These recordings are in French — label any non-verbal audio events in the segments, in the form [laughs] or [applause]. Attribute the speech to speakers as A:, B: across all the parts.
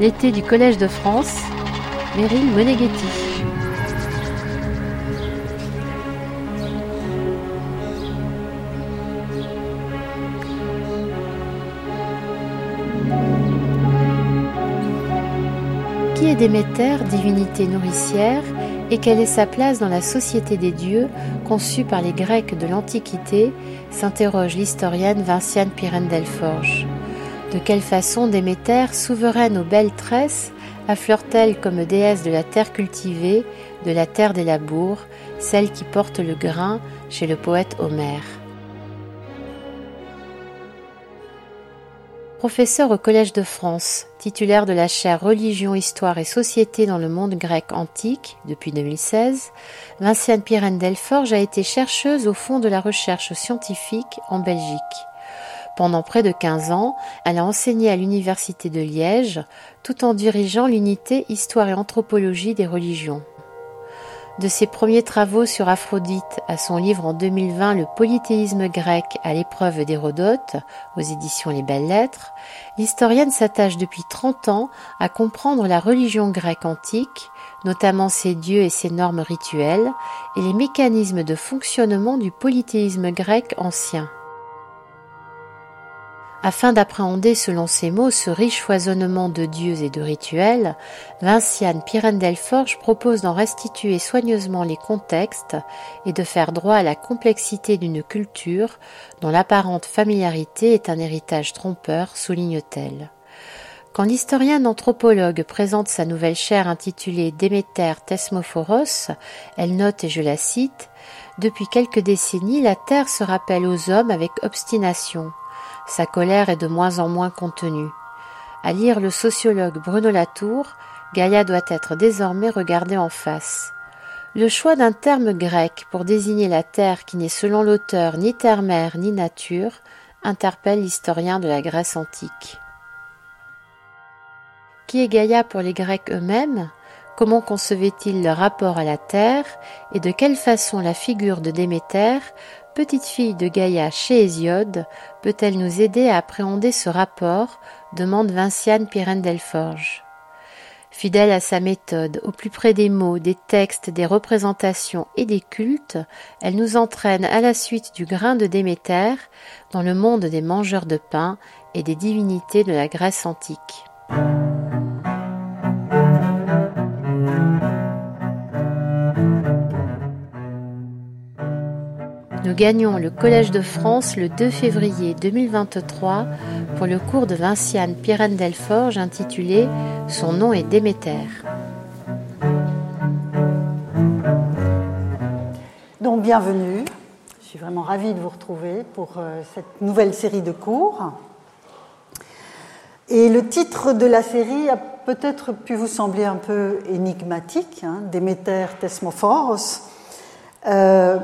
A: L'été du Collège de France, Meryl Moneghetti. Qui est Déméter, divinité nourricière, et quelle est sa place dans la société des dieux conçue par les Grecs de l'Antiquité s'interroge l'historienne Vinciane Pirène-Delforge. De quelle façon Déméter, souveraine aux belles tresses, affleure-t-elle comme déesse de la terre cultivée, de la terre des labours, celle qui porte le grain chez le poète Homère? Professeur au Collège de France, titulaire de la chaire Religion, Histoire et Société dans le monde grec antique depuis 2016, Vinciane Pirène Delforge a été chercheuse au fond de la recherche scientifique en Belgique. Pendant près de 15 ans, elle a enseigné à l'Université de Liège tout en dirigeant l'unité Histoire et Anthropologie des religions. De ses premiers travaux sur Aphrodite à son livre en 2020 Le polythéisme grec à l'épreuve d'Hérodote aux éditions Les Belles Lettres, l'historienne s'attache depuis 30 ans à comprendre la religion grecque antique, notamment ses dieux et ses normes rituelles, et les mécanismes de fonctionnement du polythéisme grec ancien. Afin d'appréhender selon ses mots ce riche foisonnement de dieux et de rituels, Vinciane Pirène-Delforge propose d'en restituer soigneusement les contextes et de faire droit à la complexité d'une culture dont l'apparente familiarité est un héritage trompeur, souligne-t-elle. Quand l'historienne anthropologue présente sa nouvelle chaire intitulée Déméter Thesmophoros, elle note, et je la cite, Depuis quelques décennies, la Terre se rappelle aux hommes avec obstination. Sa colère est de moins en moins contenue. À lire le sociologue Bruno Latour, Gaïa doit être désormais regardée en face. Le choix d'un terme grec pour désigner la terre qui n'est selon l'auteur ni terre-mère ni nature interpelle l'historien de la Grèce antique. Qui est Gaïa pour les Grecs eux-mêmes? Comment concevait-il leur rapport à la terre? Et de quelle façon la figure de Déméter petite fille de Gaïa chez Hésiode peut-elle nous aider à appréhender ce rapport demande Vinciane Pirène Delforge. Fidèle à sa méthode, au plus près des mots, des textes, des représentations et des cultes, elle nous entraîne à la suite du grain de Déméter dans le monde des mangeurs de pain et des divinités de la Grèce antique. Nous gagnons le Collège de France le 2 février 2023 pour le cours de Vinciane Pirène Delforge intitulé Son nom est Déméter.
B: Donc bienvenue, je suis vraiment ravie de vous retrouver pour euh, cette nouvelle série de cours. Et le titre de la série a peut-être pu vous sembler un peu énigmatique, hein, Déméter Thesmophoros. Euh,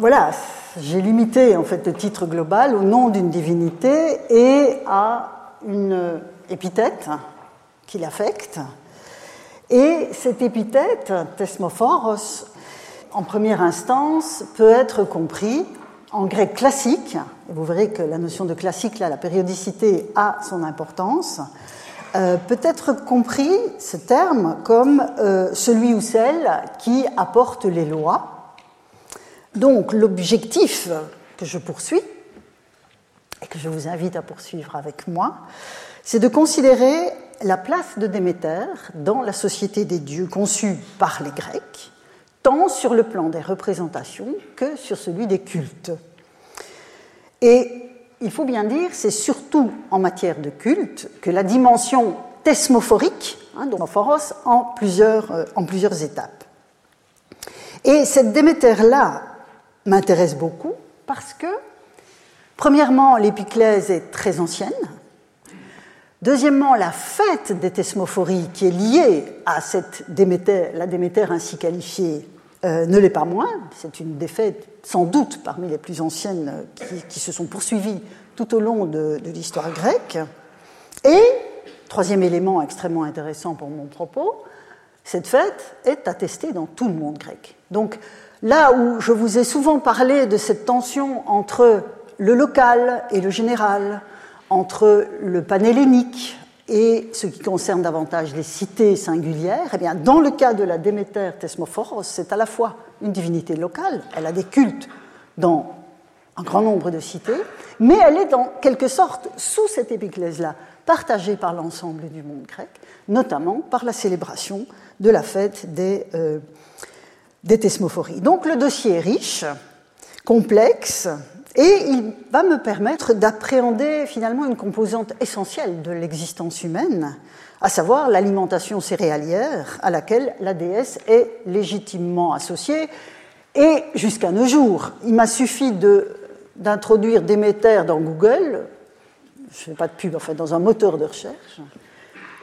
B: voilà, j'ai limité en fait le titre global au nom d'une divinité et à une épithète qui l'affecte. Et cette épithète, Thesmophoros, en première instance, peut être compris en grec classique, et vous verrez que la notion de classique, la périodicité a son importance, euh, peut être compris, ce terme, comme euh, celui ou celle qui apporte les lois, donc l'objectif que je poursuis, et que je vous invite à poursuivre avec moi, c'est de considérer la place de Déméter dans la société des dieux conçue par les Grecs, tant sur le plan des représentations que sur celui des cultes. Et il faut bien dire, c'est surtout en matière de culte que la dimension thesmophorique, hein, en plusieurs, euh, en plusieurs étapes. Et cette Déméter-là, m'intéresse beaucoup parce que, premièrement, l'épiclèse est très ancienne. Deuxièmement, la fête des thesmophories qui est liée à la Déméter ainsi qualifiée euh, ne l'est pas moins. C'est une des fêtes sans doute parmi les plus anciennes euh, qui, se sont poursuivies tout au long de, de l'histoire grecque. Et, troisième élément extrêmement intéressant pour mon propos, cette fête est attestée dans tout le monde grec. Donc, Là où je vous ai souvent parlé de cette tension entre le local et le général, entre le panhellénique et ce qui concerne davantage les cités singulières, eh bien, dans le cas de la Déméter Thesmophoros, c'est à la fois une divinité locale, elle a des cultes dans un grand nombre de cités, mais elle est en quelque sorte sous cette épiclèse-là, partagée par l'ensemble du monde grec, notamment par la célébration de la fête des, euh, des Thesmophories. Donc le dossier est riche, complexe, et il va me permettre d'appréhender finalement une composante essentielle de l'existence humaine, à savoir l'alimentation céréalière à laquelle la déesse est légitimement associée. Et jusqu'à nos jours, il m'a suffi d'introduire Déméter dans Google, je ne fais pas de pub, en fait, dans un moteur de recherche,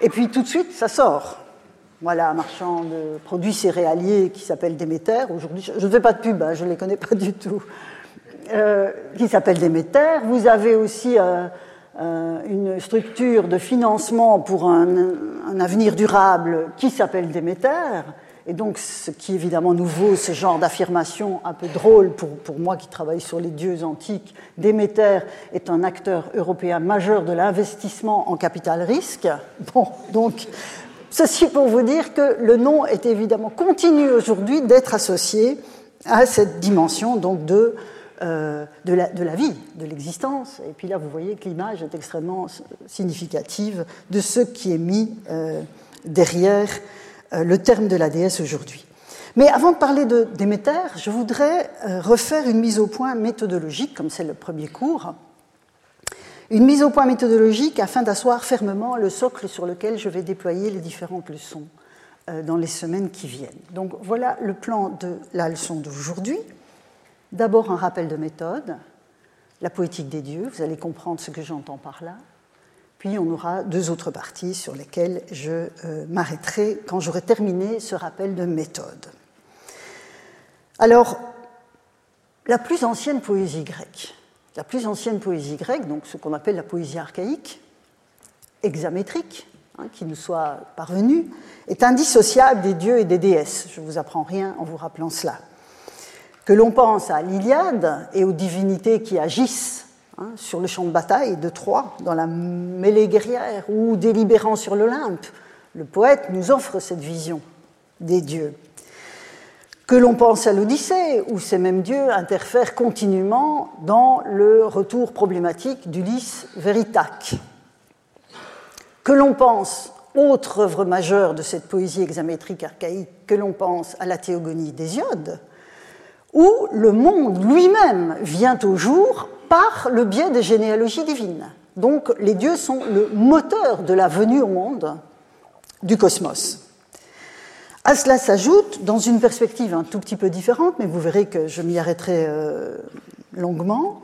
B: et puis tout de suite, ça sort. Voilà un marchand de produits céréaliers qui s'appelle Déméter. Aujourd'hui, je ne fais pas de pub, hein, je ne les connais pas du tout. Euh, qui s'appelle Déméter. Vous avez aussi euh, euh, une structure de financement pour un, avenir durable qui s'appelle Déméter. Et donc, ce qui est évidemment nouveau, ce genre d'affirmation un peu drôle pour, pour, moi qui travaille sur les dieux antiques, Déméter est un acteur européen majeur de l'investissement en capital risque. Bon, donc, ceci pour vous dire que le nom est évidemment continue aujourd'hui d'être associé à cette dimension donc de euh, de, la, vie, de l'existence. Et puis là, vous voyez que l'image est extrêmement significative de ce qui est mis euh, derrière euh, le terme de la déesse aujourd'hui. Mais avant de parler de Déméter, je voudrais refaire une mise au point méthodologique, comme c'est le premier cours. Une mise au point méthodologique afin d'asseoir fermement le socle sur lequel je vais déployer les différentes leçons dans les semaines qui viennent. Donc voilà le plan de la leçon d'aujourd'hui. D'abord un rappel de méthode, la poétique des dieux, vous allez comprendre ce que j'entends par là. Puis on aura deux autres parties sur lesquelles je euh, m'arrêterai quand j'aurai terminé ce rappel de méthode. Alors, la plus ancienne poésie grecque, la plus ancienne poésie grecque, donc ce qu'on appelle la poésie archaïque, hexamétrique, hein, qui nous soit parvenue, est indissociable des dieux et des déesses. Je ne vous apprends rien en vous rappelant cela que l'on pense à l'Iliade et aux divinités qui agissent hein, sur le champ de bataille de Troie, dans la mêlée guerrière, ou délibérant sur l'Olympe, le poète nous offre cette vision des dieux. Que l'on pense à l'Odyssée, où ces mêmes dieux interfèrent continuellement dans le retour problématique d'Ulysse Véritac. Que l'on pense, autre œuvre majeure de cette poésie hexamétrique archaïque, que l'on pense à la théogonie d'Hésiode, où le monde lui-même vient au jour par le biais des généalogies divines. Donc les dieux sont le moteur de la venue au monde du cosmos. À cela s'ajoute, dans une perspective un tout petit peu différente, mais vous verrez que je m'y arrêterai euh, longuement,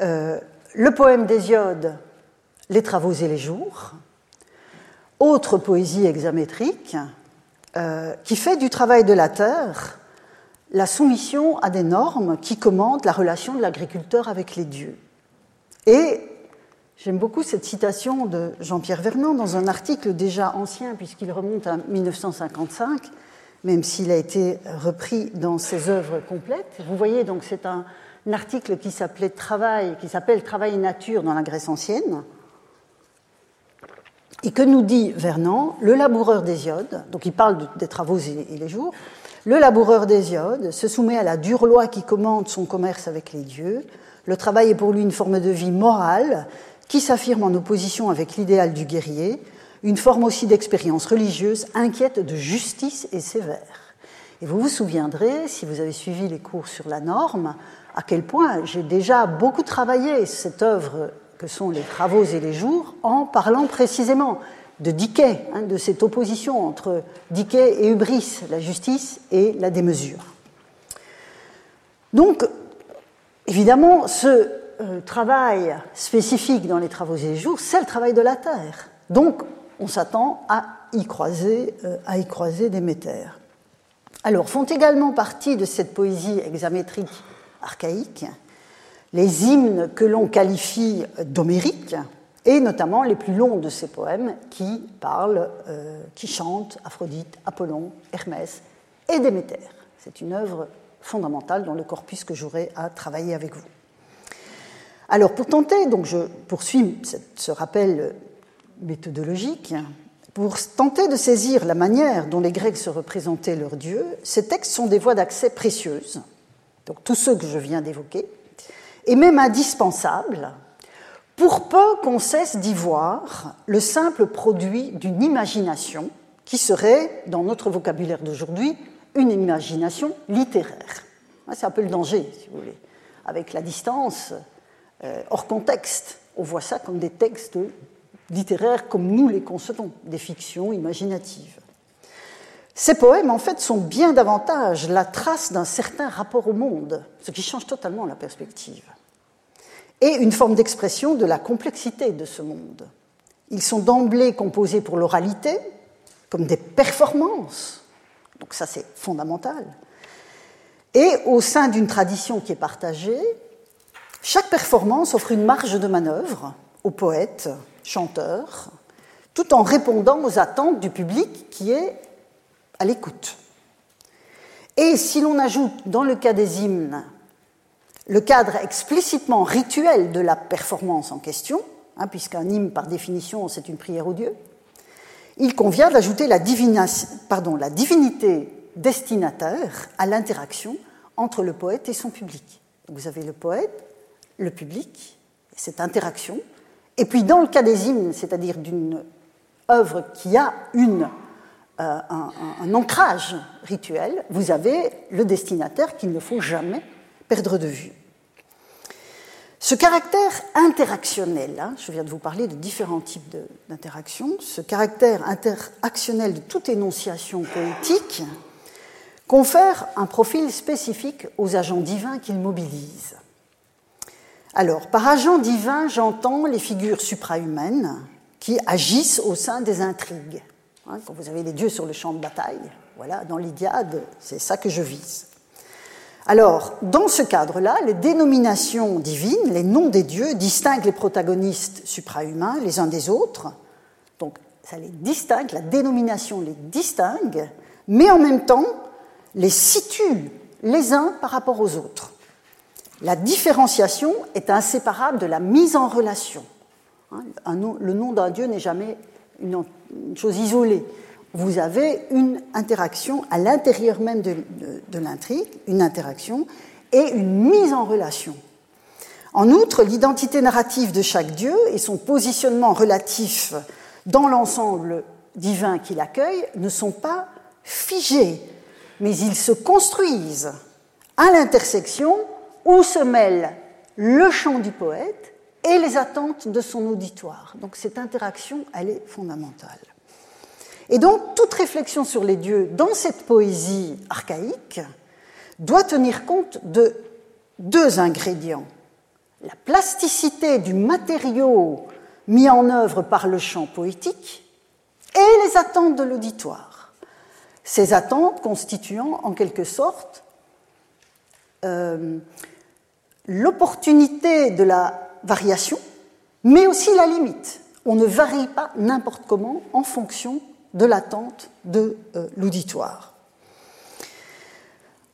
B: euh, le poème d'Hésiode, Les travaux et les jours, autre poésie hexamétrique, euh, qui fait du travail de la terre la soumission à des normes qui commandent la relation de l'agriculteur avec les dieux. Et j'aime beaucoup cette citation de Jean-Pierre Vernant dans un article déjà ancien puisqu'il remonte à 1955, même s'il a été repris dans ses œuvres complètes. Vous voyez donc c'est un, article qui s'appelait Travail, qui s'appelle Travail et nature dans la Grèce ancienne. Et que nous dit Vernant, le laboureur d'Hésiode, donc il parle des travaux et les jours, le laboureur d'Hésiode se soumet à la dure loi qui commande son commerce avec les dieux. Le travail est pour lui une forme de vie morale qui s'affirme en opposition avec l'idéal du guerrier, une forme aussi d'expérience religieuse inquiète de justice et sévère. Et vous vous souviendrez, si vous avez suivi les cours sur la norme, à quel point j'ai déjà beaucoup travaillé cette œuvre que sont les travaux et les jours en parlant précisément de Dickey, hein, de cette opposition entre Dickey et Hubris, la justice et la démesure. Donc, évidemment, ce euh, travail spécifique dans les travaux les jours, c'est le travail de la terre. Donc, on s'attend à y croiser, euh, à y croiser des. Alors, font également partie de cette poésie hexamétrique archaïque les hymnes que l'on qualifie d'homériques, et notamment les plus longs de ces poèmes qui parlent, euh, qui chantent Aphrodite, Apollon, Hermès et Déméter. C'est une œuvre fondamentale dans le corpus que j'aurai à travailler avec vous. Alors pour tenter, donc je poursuis ce rappel méthodologique. Pour tenter de saisir la manière dont les Grecs se représentaient leurs dieux, ces textes sont des voies d'accès précieuses, donc tous ceux que je viens d'évoquer, et même indispensables, pour peu qu'on cesse d'y voir le simple produit d'une imagination qui serait, dans notre vocabulaire d'aujourd'hui, une imagination littéraire. C'est un peu le danger, si vous voulez. Avec la distance, euh, hors contexte, on voit ça comme des textes littéraires comme nous les concevons, des fictions imaginatives. Ces poèmes, en fait, sont bien davantage la trace d'un certain rapport au monde, ce qui change totalement la perspective, et une forme d'expression de la complexité de ce monde. Ils sont d'emblée composés pour l'oralité, comme des performances, donc ça c'est fondamental, et au sein d'une tradition qui est partagée, chaque performance offre une marge de manœuvre aux poètes, chanteurs, tout en répondant aux attentes du public qui est à l'écoute. Et si l'on ajoute dans le cas des hymnes le cadre explicitement rituel de la performance en question, hein, puisqu'un hymne par définition c'est une prière au Dieu, il convient d'ajouter la divinité destinataire à l'interaction entre le poète et son public. vous avez le poète, le public, cette interaction. Et puis dans le cas des hymnes, c'est-à-dire d'une œuvre qui a euh, un, ancrage rituel, vous avez le destinataire qu'il ne faut jamais perdre de vue. Ce caractère interactionnel, hein, je viens de vous parler de différents types d'interactions, ce caractère interactionnel de toute énonciation poétique confère un profil spécifique aux agents divins qu'il mobilise. Alors, par agent divin, j'entends les figures suprahumaines qui agissent au sein des intrigues. Hein, quand vous avez les dieux sur le champ de bataille, voilà, dans l'Iliade, c'est ça que je vise. Alors, dans ce cadre-là, les dénominations divines, les noms des dieux, distinguent les protagonistes suprahumains les uns des autres. Donc, ça les distingue, la dénomination les distingue, mais en même temps les situe les uns par rapport aux autres. La différenciation est inséparable de la mise en relation. Hein, le nom d'un Dieu n'est jamais une, chose isolée. Vous avez une interaction à l'intérieur même de, l'intrigue, une interaction et une mise en relation. En outre, l'identité narrative de chaque Dieu et son positionnement relatif dans l'ensemble divin qu'il accueille ne sont pas figés, mais ils se construisent à l'intersection où se mêlent le chant du poète et les attentes de son auditoire. Donc cette interaction, elle est fondamentale. Et donc toute réflexion sur les dieux dans cette poésie archaïque doit tenir compte de deux ingrédients. La plasticité du matériau mis en œuvre par le chant poétique et les attentes de l'auditoire. Ces attentes constituant en quelque sorte euh, l'opportunité de la variation, mais aussi la limite. On ne varie pas n'importe comment en fonction de l'attente de euh, l'auditoire.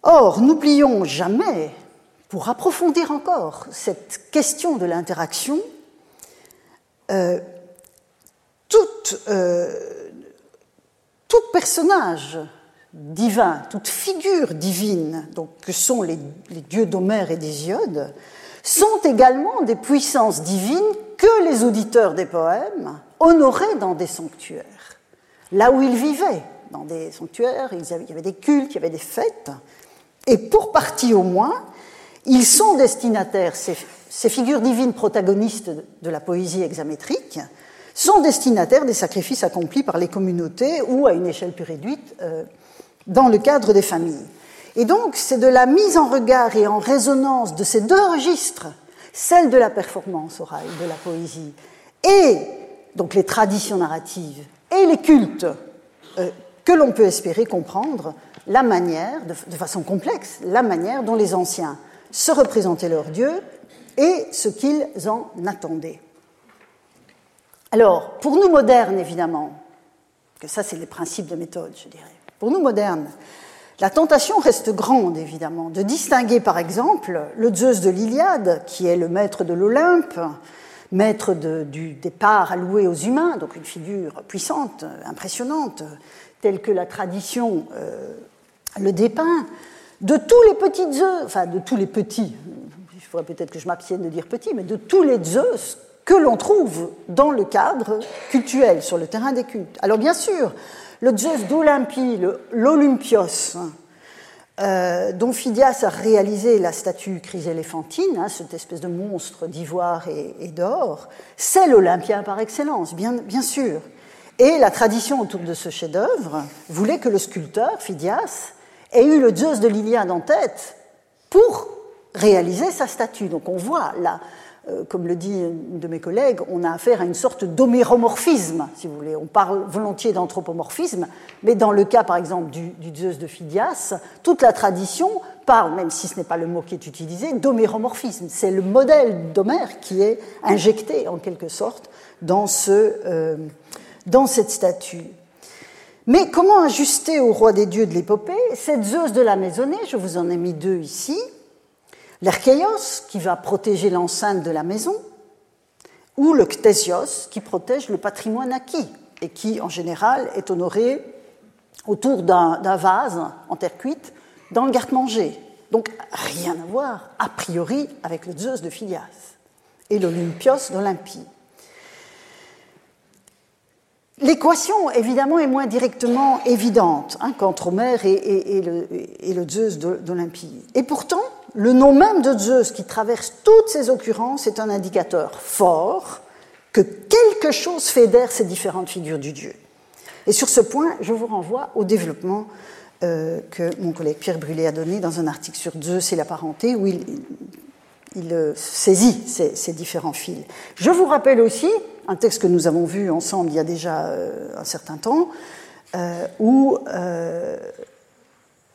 B: Or, n'oublions jamais, pour approfondir encore cette question de l'interaction, euh, euh, tout, personnage divin, toute figure divine, donc, que sont les, dieux d'Homère et d'Hésiode, sont également des puissances divines que les auditeurs des poèmes honoraient dans des sanctuaires, là où ils vivaient. Dans des sanctuaires, il y avait des cultes, il y avait des fêtes, et pour partie au moins, ils sont destinataires, ces, figures divines protagonistes de la poésie hexamétrique, sont destinataires des sacrifices accomplis par les communautés ou, à une échelle plus réduite, euh, dans le cadre des familles. Et donc, c'est de la mise en regard et en résonance de ces deux registres, celle de la performance orale, de la poésie, et donc les traditions narratives et les cultes, euh, que l'on peut espérer comprendre la manière, de, façon complexe, la manière dont les anciens se représentaient leur Dieu et ce qu'ils en attendaient. Alors, pour nous modernes, évidemment, que ça c'est les principes de méthode, je dirais, pour nous modernes, la tentation reste grande, évidemment, de distinguer par exemple le Zeus de l'Iliade, qui est le maître de l'Olympe, maître du départ alloué aux humains, donc une figure puissante, impressionnante, telle que la tradition le dépeint, de tous les petits œufs, enfin de tous les petits, il faudrait peut-être que je m'abstienne de dire petits, mais de tous les œufs que l'on trouve dans le cadre cultuel, sur le terrain des cultes. Alors bien sûr, le Zeus d'Olympie, l'Olympios, euh, dont Phidias a réalisé la statue chryséléphantine, hein, cette espèce de monstre d'ivoire et, d'or, c'est l'Olympien par excellence, bien, sûr. Et la tradition autour de ce chef-d'œuvre voulait que le sculpteur, Phidias, ait eu le Zeus de l'Iliade en tête pour réaliser sa statue. Donc on voit là euh, comme le dit une de mes collègues, on a affaire à une sorte d'homéromorphisme, si vous voulez. On parle volontiers d'anthropomorphisme, mais dans le cas, par exemple, du, Zeus de Phidias, toute la tradition parle, même si ce n'est pas le mot qui est utilisé, d'homéromorphisme. C'est le modèle d'Homère qui est injecté, en quelque sorte, dans, ce, euh, dans cette statue. Mais comment ajuster au roi des dieux de l'épopée? Cette Zeus de la maisonnée, je vous en ai mis deux ici, l'Archéos, qui va protéger l'enceinte de la maison, ou le Ctésios, qui protège le patrimoine acquis et qui, en général, est honoré autour d'un vase en terre cuite dans le garde-manger. Donc, rien à voir, a priori, avec le Zeus de Phidias et l'Olympios d'Olympie. L'équation, évidemment, est moins directement évidente hein, qu'entre Homère et le Zeus d'Olympie. Et pourtant, le nom même de Zeus qui traverse toutes ces occurrences est un indicateur fort que quelque chose fédère ces différentes figures du Dieu. Et sur ce point, je vous renvoie au développement euh, que mon collègue Pierre Brûlé a donné dans un article sur Zeus et la parenté, où il, euh, saisit ces, différents fils. Je vous rappelle aussi un texte que nous avons vu ensemble il y a déjà euh, un certain temps, où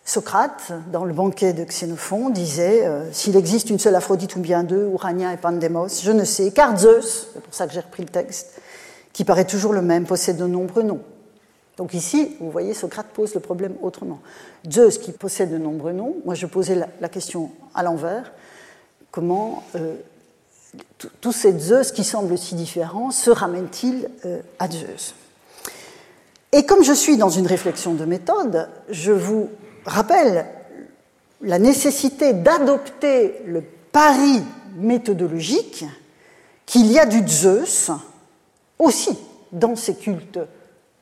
B: Socrate, dans le banquet de Xénophon, disait euh, S'il existe une seule Aphrodite ou bien deux, Urania et Pandemos, je ne sais, car Zeus, c'est pour ça que j'ai repris le texte, qui paraît toujours le même, possède de nombreux noms. Donc ici, vous voyez, Socrate pose le problème autrement. Zeus qui possède de nombreux noms, moi je posais la, question à l'envers comment euh, tous ces Zeus qui semblent si différents se ramènent-ils euh, à Zeus? Et comme je suis dans une réflexion de méthode, je vous rappelle la nécessité d'adopter le pari méthodologique qu'il y a du Zeus aussi dans ces cultes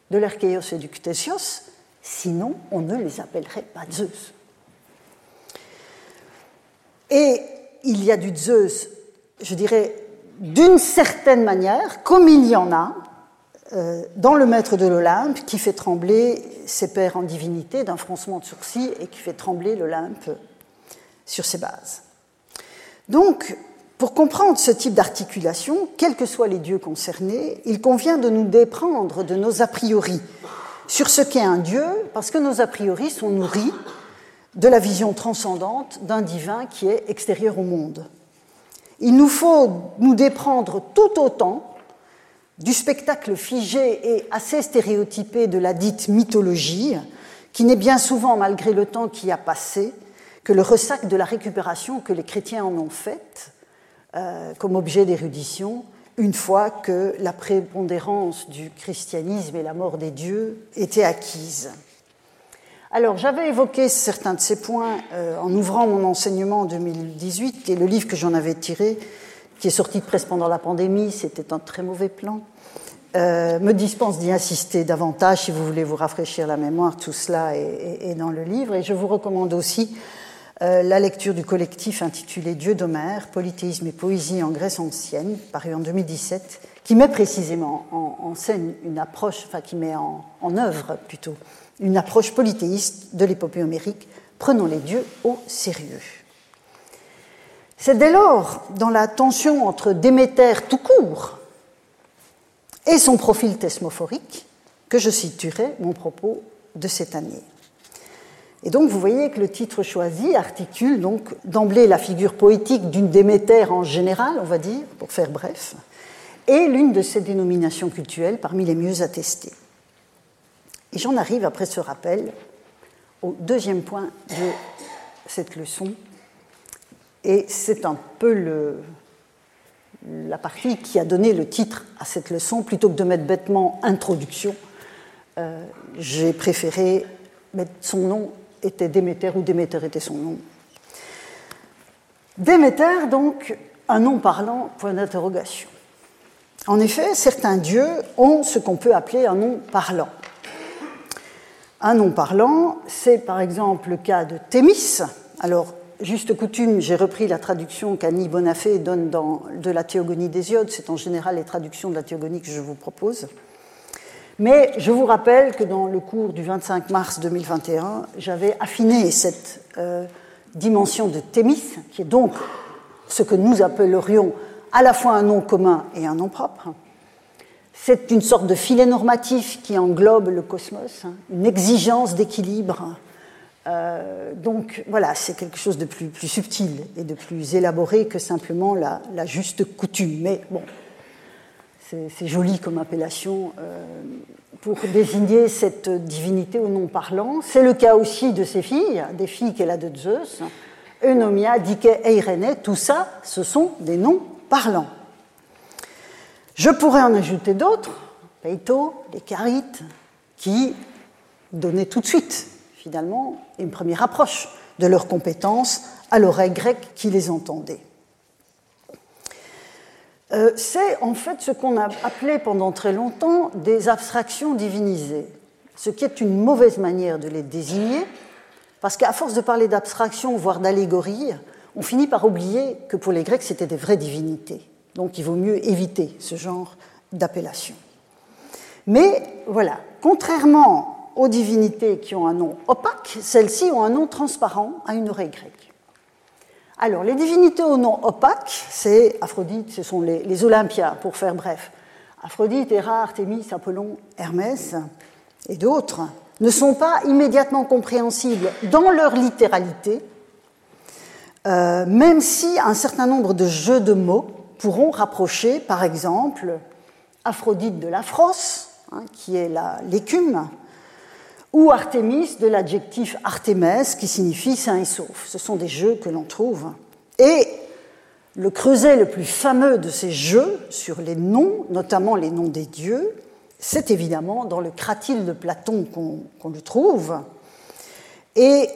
B: de l'Archéos et du Ctésios, sinon on ne les appellerait pas Zeus. Et il y a du Zeus, je dirais, d'une certaine manière, comme il y en a dans le maître de l'Olympe qui fait trembler ses pères en divinité d'un froncement de sourcils et qui fait trembler l'Olympe sur ses bases. Donc, pour comprendre ce type d'articulation, quels que soient les dieux concernés, il convient de nous déprendre de nos a priori sur ce qu'est un dieu, parce que nos a priori sont nourris de la vision transcendante d'un divin qui est extérieur au monde. Il nous faut nous déprendre tout autant du spectacle figé et assez stéréotypé de la dite mythologie, qui n'est bien souvent, malgré le temps qui a passé, que le ressac de la récupération que les chrétiens en ont faite euh, comme objet d'érudition, une fois que la prépondérance du christianisme et la mort des dieux étaient acquises. Alors, j'avais évoqué certains de ces points euh, en ouvrant mon enseignement en 2018, et le livre que j'en avais tiré qui est sorti de presse pendant la pandémie, c'était un très mauvais plan, euh, me dispense d'y insister davantage si vous voulez vous rafraîchir la mémoire. Tout cela est, dans le livre. Et je vous recommande aussi euh, la lecture du collectif intitulé Dieu d'Homère, Polythéisme et poésie en Grèce ancienne, paru en 2017, qui met précisément en, scène une approche, enfin qui met en, en œuvre plutôt, une approche polythéiste de l'épopée homérique. Prenons les dieux au sérieux. C'est dès lors, dans la tension entre Déméter tout court et son profil thesmophorique, que je situerai mon propos de cette année. Et donc vous voyez que le titre choisi articule donc d'emblée la figure poétique d'une Déméter en général, on va dire, pour faire bref, et l'une de ses dénominations cultuelles parmi les mieux attestées. Et j'en arrive après ce rappel au deuxième point de cette leçon, et c'est un peu la partie qui a donné le titre à cette leçon. Plutôt que de mettre bêtement introduction, euh, j'ai préféré mettre son nom était Déméter ou Déméter était son nom. Déméter, donc, un nom parlant, point d'interrogation. En effet, certains dieux ont ce qu'on peut appeler un nom parlant. Un nom parlant, c'est par exemple le cas de Thémis. Alors, juste coutume, j'ai repris la traduction qu'Annie Bonafé donne de la Théogonie d'Hésiode. C'est en général les traductions de la Théogonie que je vous propose. Mais je vous rappelle que dans le cours du 25 mars 2021, j'avais affiné cette euh, dimension de Thémis, qui est donc ce que nous appellerions à la fois un nom commun et un nom propre. C'est une sorte de filet normatif qui englobe le cosmos, hein, une exigence d'équilibre. Euh, donc voilà, c'est quelque chose de plus, subtil et de plus élaboré que simplement la, juste coutume. Mais bon, c'est joli comme appellation euh, pour désigner cette divinité au nom parlant. C'est le cas aussi de ses filles, des filles qu'elle a de Zeus. Eunomia, Dike, Eirene, tout ça, ce sont des noms parlants. Je pourrais en ajouter d'autres, Peito, les Carites, qui donnaient tout de suite, finalement, une première approche de leurs compétences à l'oreille grecque qui les entendait. Euh, c'est en fait ce qu'on a appelé pendant très longtemps des abstractions divinisées, ce qui est une mauvaise manière de les désigner, parce qu'à force de parler d'abstraction, voire d'allégorie, on finit par oublier que pour les Grecs, c'était des vraies divinités. Donc il vaut mieux éviter ce genre d'appellation. Mais voilà, contrairement aux divinités qui ont un nom opaque, celles-ci ont un nom transparent à une oreille grecque. Alors, les divinités au nom opaque, c'est Aphrodite, ce sont les, les pour faire bref. Aphrodite, Héra, Artémis, Apollon, Hermès et d'autres ne sont pas immédiatement compréhensibles dans leur littéralité, euh, même si un certain nombre de jeux de mots pourront rapprocher, par exemple, Aphrodite de l'Aphros, hein, qui est l'écume, ou Artémis de l'adjectif Artémès qui signifie sain et sauf. Ce sont des jeux que l'on trouve. Et le creuset le plus fameux de ces jeux sur les noms, notamment les noms des dieux, c'est évidemment dans le cratyle de Platon qu'on le trouve. Et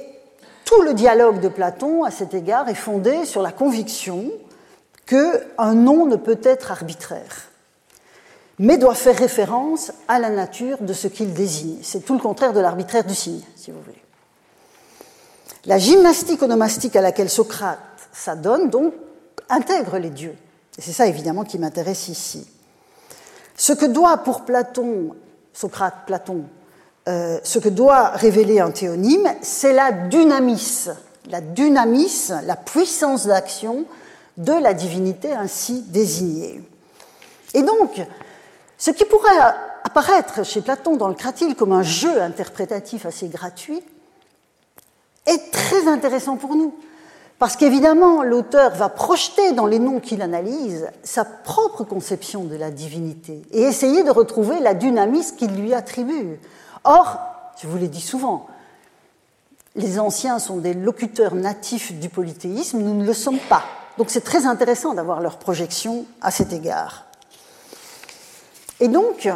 B: tout le dialogue de Platon, à cet égard, est fondé sur la conviction qu'un nom ne peut être arbitraire mais doit faire référence à la nature de ce qu'il désigne. C'est tout le contraire de l'arbitraire du signe, si vous voulez. La gymnastique onomastique à laquelle Socrate s'adonne, donc, intègre les dieux. Et c'est ça, évidemment, qui m'intéresse ici. Ce que doit pour Platon, Socrate, Platon, euh, ce que doit révéler un théonyme, c'est la dynamis, la dynamis, la puissance d'action de la divinité ainsi désignée. Et donc, ce qui pourrait apparaître chez Platon dans le Cratyle comme un jeu interprétatif assez gratuit est très intéressant pour nous. Parce qu'évidemment, l'auteur va projeter dans les noms qu'il analyse sa propre conception de la divinité et essayer de retrouver la dynamisme qu'il lui attribue. Or, je vous l'ai dit souvent, les anciens sont des locuteurs natifs du polythéisme, nous ne le sommes pas. Donc c'est très intéressant d'avoir leur projection à cet égard. Et donc,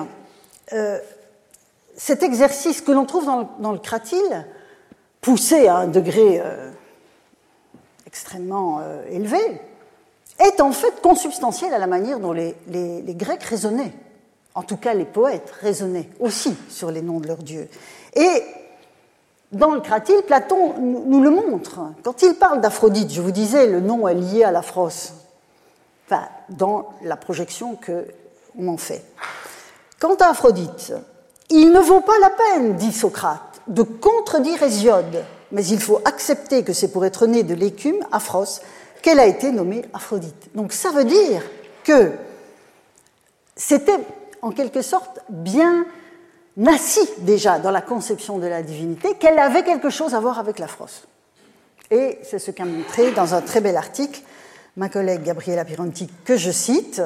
B: euh, cet exercice que l'on trouve dans le, cratyle, poussé à un degré euh, extrêmement euh, élevé, est en fait consubstantiel à la manière dont les, Grecs raisonnaient. En tout cas, les poètes raisonnaient aussi sur les noms de leurs dieux. Et dans le cratyle, Platon nous le montre. Quand il parle d'Aphrodite, je vous disais, le nom est lié à la frosse. Enfin, dans la projection que on fait? Quant à Aphrodite, il ne vaut pas la peine, dit Socrate, de contredire Hésiode, mais il faut accepter que c'est pour être née de l'écume, Aphros, qu'elle a été nommée Aphrodite. Donc ça veut dire que c'était en quelque sorte bien assis déjà dans la conception de la divinité, qu'elle avait quelque chose à voir avec l'Aphros. Et c'est ce qu'a montré dans un très bel article ma collègue Gabriela Pironti, que je cite,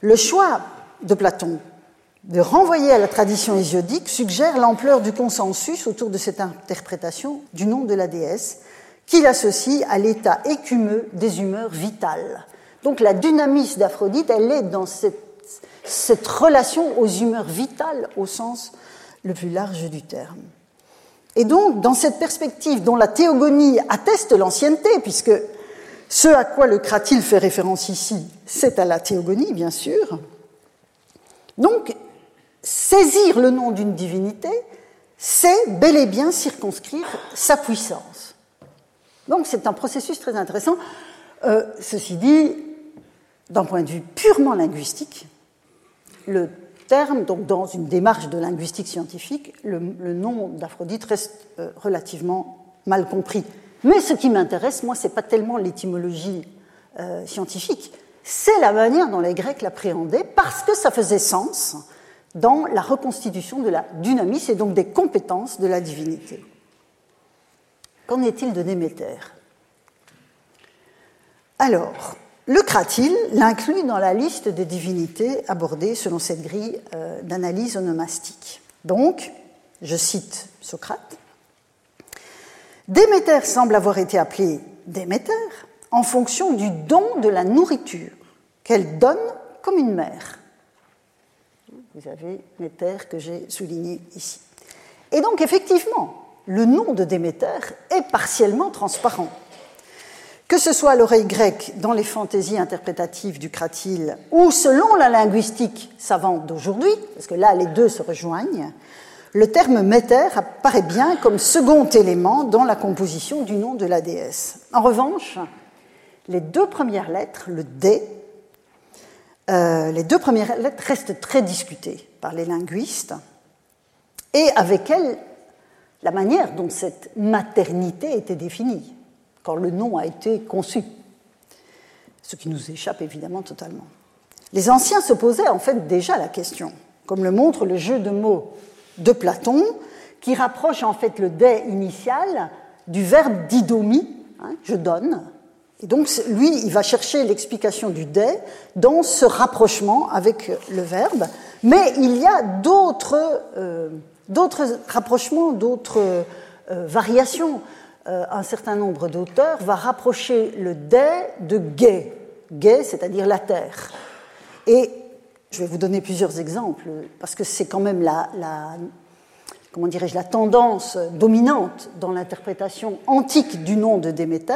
B: le choix de Platon de renvoyer à la tradition hésiodique suggère l'ampleur du consensus autour de cette interprétation du nom de la déesse, qu'il associe à l'état écumeux des humeurs vitales. Donc la dynamis d'Aphrodite, elle est dans cette, cette relation aux humeurs vitales au sens le plus large du terme. Et donc, dans cette perspective dont la théogonie atteste l'ancienneté, puisque ce à quoi le Cratyle fait référence ici, c'est à la théogonie, bien sûr, donc, saisir le nom d'une divinité, c'est bel et bien circonscrire sa puissance. Donc, c'est un processus très intéressant. Euh, ceci dit, d'un point de vue purement linguistique, le terme, donc dans une démarche de linguistique scientifique, le, nom d'Aphrodite reste euh, relativement mal compris. Mais ce qui m'intéresse, moi, ce n'est pas tellement l'étymologie euh, scientifique, c'est la manière dont les Grecs l'appréhendaient, parce que ça faisait sens dans la reconstitution de la dynamis et donc des compétences de la divinité. Qu'en est-il de Déméter Alors, le Cratyle l'inclut dans la liste des divinités abordées selon cette grille euh, d'analyse onomastique. Donc, je cite Socrate, Déméter semble avoir été appelée Déméter en fonction du don de la nourriture qu'elle donne comme une mère. Vous avez Méter que j'ai souligné ici. Et donc, effectivement, le nom de Déméter est partiellement transparent que ce soit l'oreille grecque dans les fantaisies interprétatives du Cratyle ou selon la linguistique savante d'aujourd'hui, parce que là les deux se rejoignent, le terme méter apparaît bien comme second élément dans la composition du nom de la déesse. En revanche, les deux premières lettres, le D, euh, les deux premières lettres restent très discutées par les linguistes, et avec elles, la manière dont cette maternité était définie quand le nom a été conçu, ce qui nous échappe évidemment totalement. Les anciens se posaient en fait déjà la question, comme le montre le jeu de mots de Platon, qui rapproche en fait le dé initial du verbe didomi, hein, je donne. Et donc lui, il va chercher l'explication du dé dans ce rapprochement avec le verbe, mais il y a d'autres euh, rapprochements, d'autres euh, variations. Euh, un certain nombre d'auteurs va rapprocher le dé de gay, gay, c'est-à-dire la terre. Et je vais vous donner plusieurs exemples, parce que c'est quand même la, comment dirais-je, la tendance dominante dans l'interprétation antique du nom de Déméter,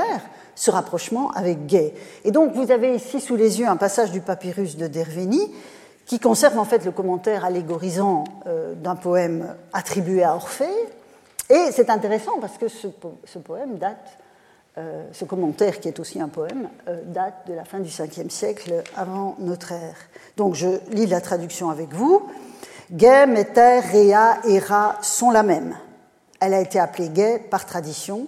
B: ce rapprochement avec gay. Et donc vous avez ici sous les yeux un passage du papyrus de Derveni qui conserve en fait le commentaire allégorisant euh, d'un poème attribué à Orphée, et c'est intéressant parce que ce, poème date, euh, ce commentaire qui est aussi un poème, euh, date de la fin du 5e siècle avant notre ère. Donc je lis la traduction avec vous. Gay, Méter, Réa et Ra sont la même. Elle a été appelée Gay par tradition,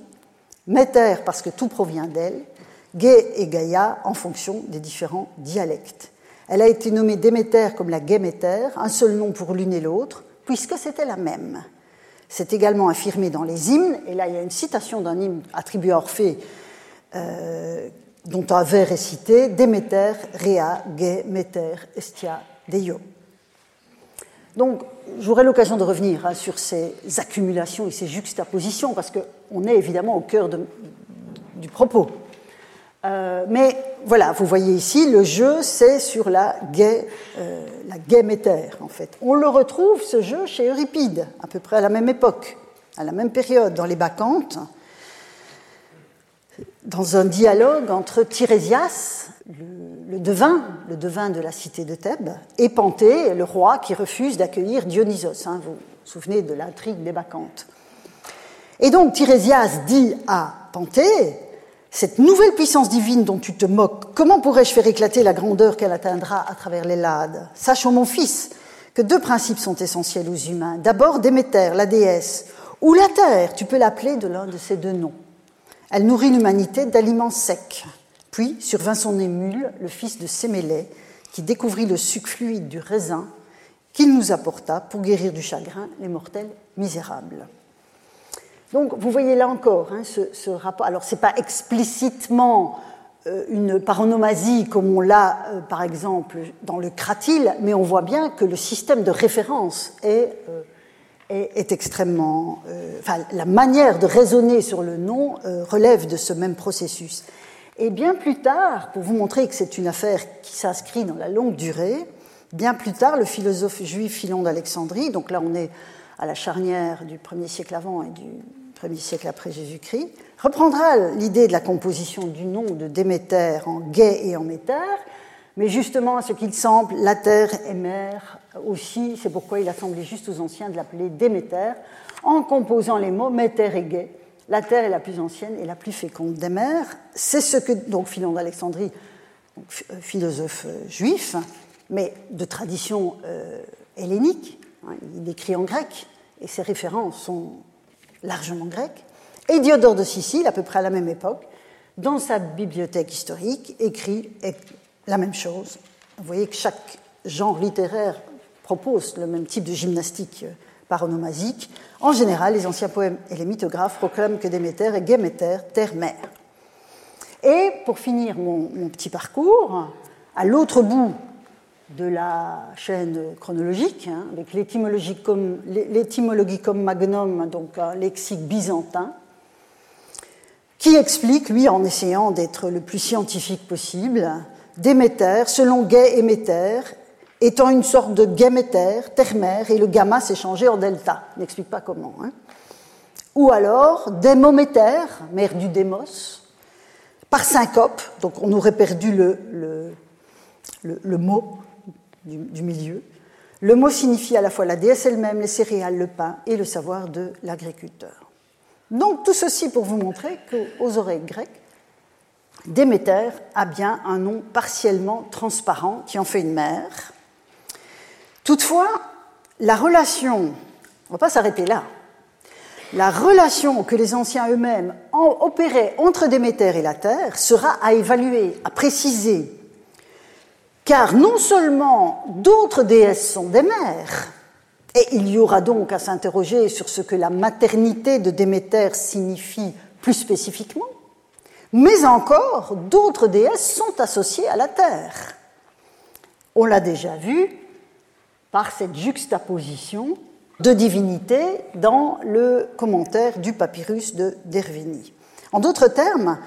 B: Méter parce que tout provient d'elle, Gay et Gaïa en fonction des différents dialectes. Elle a été nommée Déméter comme la Méter, un seul nom pour l'une et l'autre, puisque c'était la même. C'est également affirmé dans les hymnes, et là il y a une citation d'un hymne attribué à Orphée euh, dont avait récité Déméter, Réa, Gay, Méter, Estia, Deio. Donc j'aurai l'occasion de revenir hein, sur ces accumulations et ces juxtapositions, parce qu'on est évidemment au cœur du propos. Euh, mais voilà, vous voyez ici, le jeu, c'est sur la gay, euh, en fait. On le retrouve, ce jeu, chez Euripide, à peu près à la même époque, à la même période, dans les Bacchantes, dans un dialogue entre Tirésias, le, devin, le devin de la cité de Thèbes, et Panthée, le roi qui refuse d'accueillir Dionysos. Hein, vous vous souvenez de l'intrigue des Bacchantes. Et donc Tirésias dit à Panthée, cette nouvelle puissance divine dont tu te moques, comment pourrais-je faire éclater la grandeur qu'elle atteindra à travers les lades? Sachons, mon fils, que deux principes sont essentiels aux humains. D'abord, Déméter, la déesse, ou la terre, tu peux l'appeler de l'un de ces deux noms. Elle nourrit l'humanité d'aliments secs. Puis survint son émule, le fils de Sémélé, qui découvrit le suc fluide du raisin qu'il nous apporta pour guérir du chagrin les mortels misérables. Donc vous voyez là encore hein, ce, rapport. Alors ce n'est pas explicitement euh, une paronomasie comme on l'a euh, par exemple dans le cratyle, mais on voit bien que le système de référence est, euh, est, extrêmement... enfin, la manière de raisonner sur le nom relève de ce même processus. Et bien plus tard, pour vous montrer que c'est une affaire qui s'inscrit dans la longue durée, bien plus tard, le philosophe juif Philon d'Alexandrie, donc là on est à la charnière du 1er siècle avant et du 1er siècle après Jésus-Christ, reprendra l'idée de la composition du nom de Déméter en gai et en méter, mais justement, à ce qu'il semble, la terre est mère aussi, c'est pourquoi il a semblé juste aux anciens de l'appeler Déméter, en composant les mots méter et gai. La terre est la plus ancienne et la plus féconde des mers. C'est ce que donc Philon d'Alexandrie, philosophe euh, juif, mais de tradition euh, hellénique, hein, il écrit en grec et ses références sont largement grecques, et Diodore de Sicile, à peu près à la même époque, dans sa bibliothèque historique, écrit la même chose. Vous voyez que chaque genre littéraire propose le même type de gymnastique euh, paronomasique. En général, les anciens poèmes et les mythographes proclament que Déméter est Géméter, terre-mère. Et pour finir mon, petit parcours, à l'autre bout de la chaîne chronologique, hein, avec l'étymologie comme, magnum, donc un lexique byzantin, qui explique, lui, en essayant d'être le plus scientifique possible, Déméter, selon Gay étant une sorte de gaméter, terre-mère, et le gamma s'est changé en delta. N'explique pas comment. Hein. Ou alors démométer, mère du démos, par syncope, donc on aurait perdu le, mot du, du, milieu. Le mot signifie à la fois la déesse elle-même, les céréales, le pain et le savoir de l'agriculteur. Donc tout ceci pour vous montrer qu'aux oreilles grecques, Déméter a bien un nom partiellement transparent qui en fait une mère. Toutefois, la relation, on ne va pas s'arrêter là, la relation que les anciens eux-mêmes opéraient entre Déméter et la Terre sera à évaluer, à préciser, car non seulement d'autres déesses sont des mères, et il y aura donc à s'interroger sur ce que la maternité de Déméter signifie plus spécifiquement, mais encore d'autres déesses sont associées à la Terre. On l'a déjà vu par cette juxtaposition de divinités dans le commentaire du papyrus de Dervini. En d'autres termes,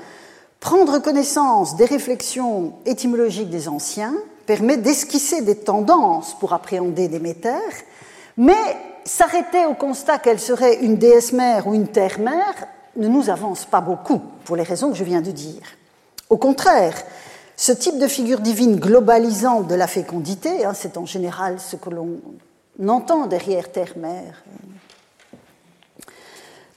B: prendre connaissance des réflexions étymologiques des anciens permet d'esquisser des tendances pour appréhender Déméter, mais s'arrêter au constat qu'elle serait une déesse mère ou une terre mère ne nous avance pas beaucoup, pour les raisons que je viens de dire. Au contraire, ce type de figure divine globalisante de la fécondité, hein, c'est en général ce que l'on entend derrière terre-mère.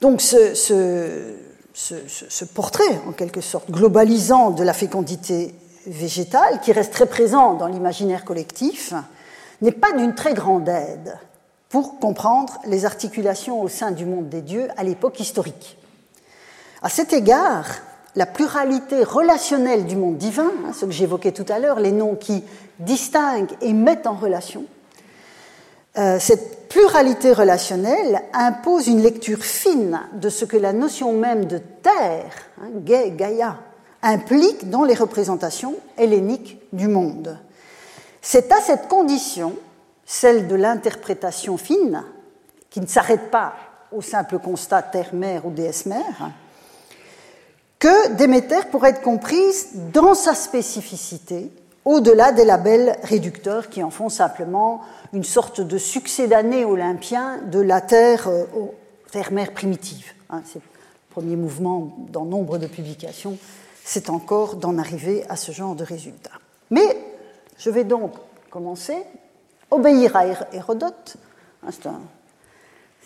B: Donc ce, ce, portrait, en quelque sorte, globalisant de la fécondité végétale, qui reste très présent dans l'imaginaire collectif, n'est pas d'une très grande aide pour comprendre les articulations au sein du monde des dieux à l'époque historique. À cet égard, la pluralité relationnelle du monde divin, hein, ce que j'évoquais tout à l'heure, les noms qui distinguent et mettent en relation, euh, cette pluralité relationnelle impose une lecture fine de ce que la notion même de terre, hein, Gaïa, implique dans les représentations helléniques du monde. C'est à cette condition, celle de l'interprétation fine, qui ne s'arrête pas au simple constat terre-mère ou déesse-mère, que Déméter pourrait être comprise dans sa spécificité, au-delà des labels réducteurs qui en font simplement une sorte de succédané olympien de la Terre, euh, Terre-mère primitive. Hein, c'est le premier mouvement dans nombre de publications, c'est encore d'en arriver à ce genre de résultat. Mais je vais donc commencer, obéir à Hérodote, hein, c'est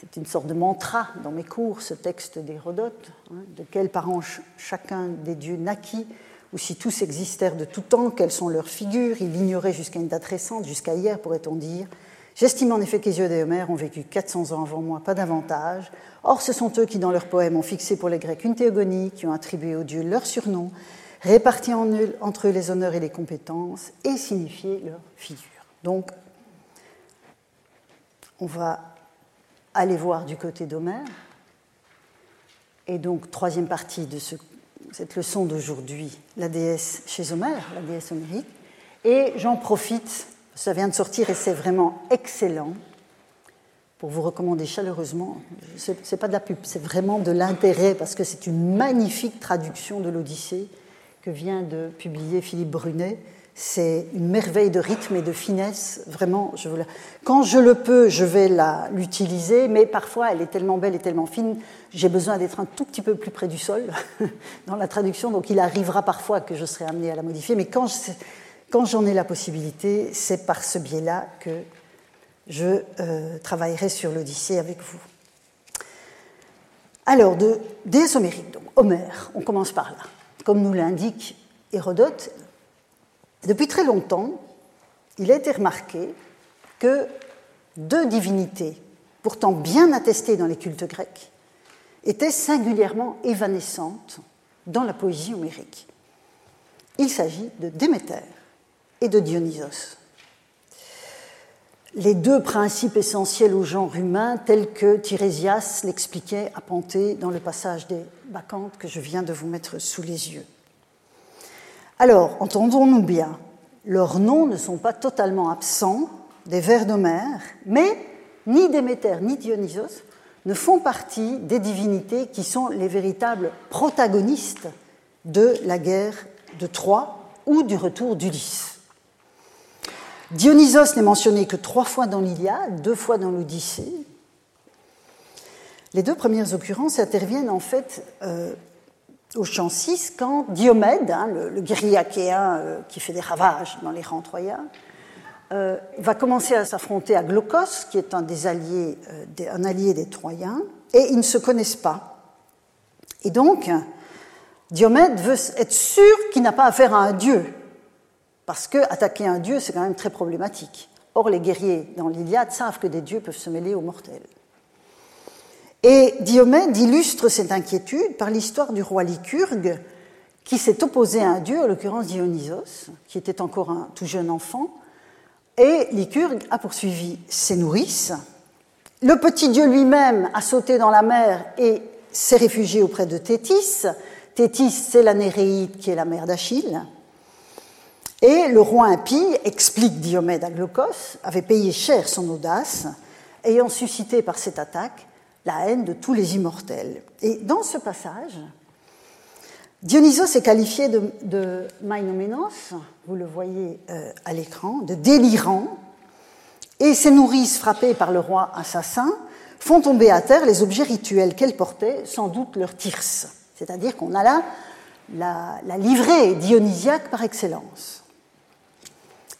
B: c'est une sorte de mantra dans mes cours, ce texte d'Hérodote, hein, de quels parents chacun des dieux naquit, ou si tous existèrent de tout temps, quelles sont leurs figures, il l'ignorait jusqu'à une date récente, jusqu'à hier pourrait-on dire. J'estime en effet qu'Hésiode et Homère ont vécu 400 ans avant moi, pas davantage. Or, ce sont eux qui, dans leurs poèmes, ont fixé pour les Grecs une théogonie, qui ont attribué aux dieux leurs surnoms, réparti entre eux les honneurs et les compétences, et signifié leurs figures. Donc, on va aller voir du côté d'Homère. Et donc, troisième partie de cette leçon d'aujourd'hui, la déesse chez Homère, la déesse homérique. Et j'en profite, ça vient de sortir et c'est vraiment excellent, pour vous recommander chaleureusement. Ce n'est pas de la pub, c'est vraiment de l'intérêt parce que c'est une magnifique traduction de l'Odyssée que vient de publier Philippe Brunet. C'est une merveille de rythme et de finesse. Vraiment, je vous quand je le peux, je vais l'utiliser, mais parfois elle est tellement belle et tellement fine, j'ai besoin d'être un tout petit peu plus près du sol [laughs] dans la traduction, donc il arrivera parfois que je serai amené à la modifier, mais quand quand j'en ai la possibilité, c'est par ce biais-là que je euh, travaillerai sur l'Odyssée avec vous. Alors, de déesse homérique, donc Homère, on commence par là. Comme nous l'indique Hérodote, depuis très longtemps, il a été remarqué que deux divinités, pourtant bien attestées dans les cultes grecs, étaient singulièrement évanescentes dans la poésie homérique. Il s'agit de Déméter et de Dionysos. Les deux principes essentiels au genre humain, tels que Tirésias l'expliquait à Panthée dans le passage des Bacchantes que je viens de vous mettre sous les yeux. Alors, entendons-nous bien, leurs noms ne sont pas totalement absents des vers d'Homère, mais ni Déméter ni Dionysos ne font partie des divinités qui sont les véritables protagonistes de la guerre de Troie ou du retour d'Ulysse. Dionysos n'est mentionné que trois fois dans l'Iliade, deux fois dans l'Odyssée. Les deux premières occurrences interviennent en fait euh, au chant 6 quand Diomède, hein, le, guerrier achéen euh, qui fait des ravages dans les rangs troyens, euh, va commencer à s'affronter à Glaucos, qui est un, euh, un allié des Troyens, et ils ne se connaissent pas. Et donc, Diomède veut être sûr qu'il n'a pas affaire à un dieu, parce que attaquer un dieu, c'est quand même très problématique. Or, les guerriers dans l'Iliade savent que des dieux peuvent se mêler aux mortels. Et Diomède illustre cette inquiétude par l'histoire du roi Lycurgue, qui s'est opposé à un dieu, en l'occurrence Dionysos, qui était encore un tout jeune enfant, et Lycurgue a poursuivi ses nourrices. Le petit dieu lui-même a sauté dans la mer et s'est réfugié auprès de Thétis. Thétis, c'est la Néréide qui est la mère d'Achille. Et le roi impie, explique Diomède à Glaucos, avait payé cher son audace, ayant suscité par cette attaque la haine de tous les immortels. Et dans ce passage, Dionysos est qualifié de, de vous le voyez euh, à l'écran, de délirant, et ses nourrices, frappées par le roi assassin, font tomber à terre les objets rituels qu'elles portaient, sans doute leur tirse. C'est-à-dire qu'on a là la, la livrée dionysiaque par excellence.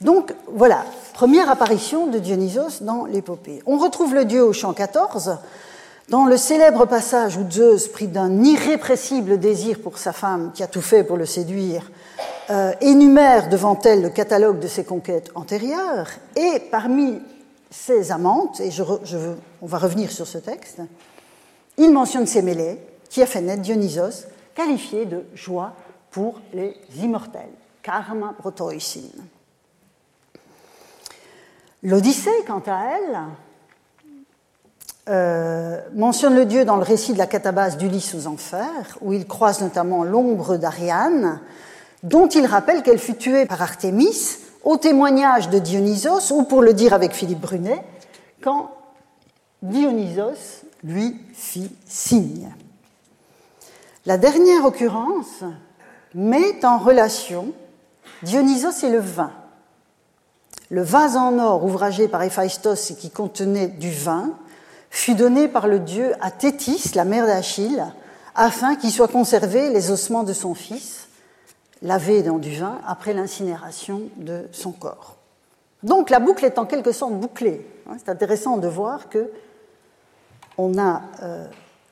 B: Donc voilà, première apparition de Dionysos dans l'épopée. On retrouve le dieu au chant 14 dans le célèbre passage où Zeus, pris d'un irrépressible désir pour sa femme, qui a tout fait pour le séduire, euh, énumère devant elle le catalogue de ses conquêtes antérieures, et parmi ses amantes, et je, veux, on va revenir sur ce texte, il mentionne Sémélé, qui a fait naître Dionysos, qualifié de joie pour les immortels, karma protoisin. L'Odyssée, quant à elle, euh, mentionne le dieu dans le récit de la catabase d'Ulysse aux enfers, où il croise notamment l'ombre d'Ariane, dont il rappelle qu'elle fut tuée par Artémis au témoignage de Dionysos, ou pour le dire avec Philippe Brunet, quand Dionysos lui fit signe. La dernière occurrence met en relation Dionysos et le vin. Le vase en or ouvragé par Héphaïstos et qui contenait du vin fut donné par le dieu à Thétis, la mère d'Achille, afin qu'il soit conservé les ossements de son fils, lavés dans du vin après l'incinération de son corps. Donc la boucle est en quelque sorte bouclée. C'est intéressant de voir que on a euh,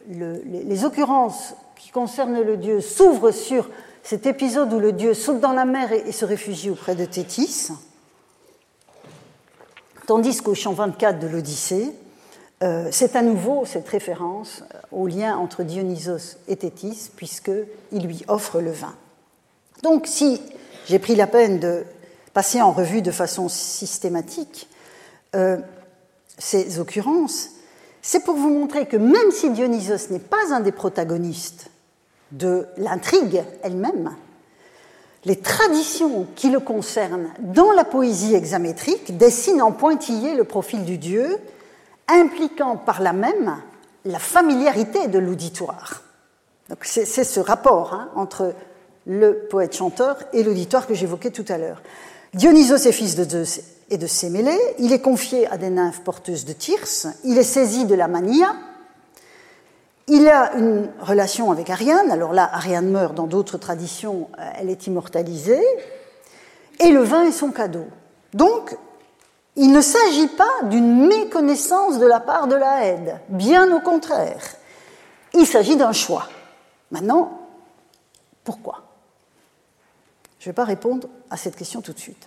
B: les, occurrences qui concernent le dieu s'ouvrent sur cet épisode où le dieu saute dans la mer et, et se réfugie auprès de Thétis, tandis qu'au chant 24 de l'Odyssée, euh, c'est à nouveau cette référence euh, au lien entre Dionysos et Thétis, puisqu'il lui offre le vin. Donc, si j'ai pris la peine de passer en revue de façon systématique euh, ces occurrences, c'est pour vous montrer que même si Dionysos n'est pas un des protagonistes de l'intrigue elle-même, les traditions qui le concernent dans la poésie hexamétrique dessinent en pointillé le profil du dieu impliquant par là même la familiarité de l'auditoire. C'est ce rapport hein, entre le poète-chanteur et l'auditoire que j'évoquais tout à l'heure. Dionysos est fils de Zeus et de Sémélé, il est confié à des nymphes porteuses de Tyrse, il est saisi de la mania, il a une relation avec Ariane, alors là Ariane meurt, dans d'autres traditions euh, elle est immortalisée, et le vin est son cadeau. Donc il ne s'agit pas d'une méconnaissance de la part de la aide, bien au contraire. Il s'agit d'un choix. Maintenant, pourquoi? Je ne vais pas répondre à cette question tout de suite.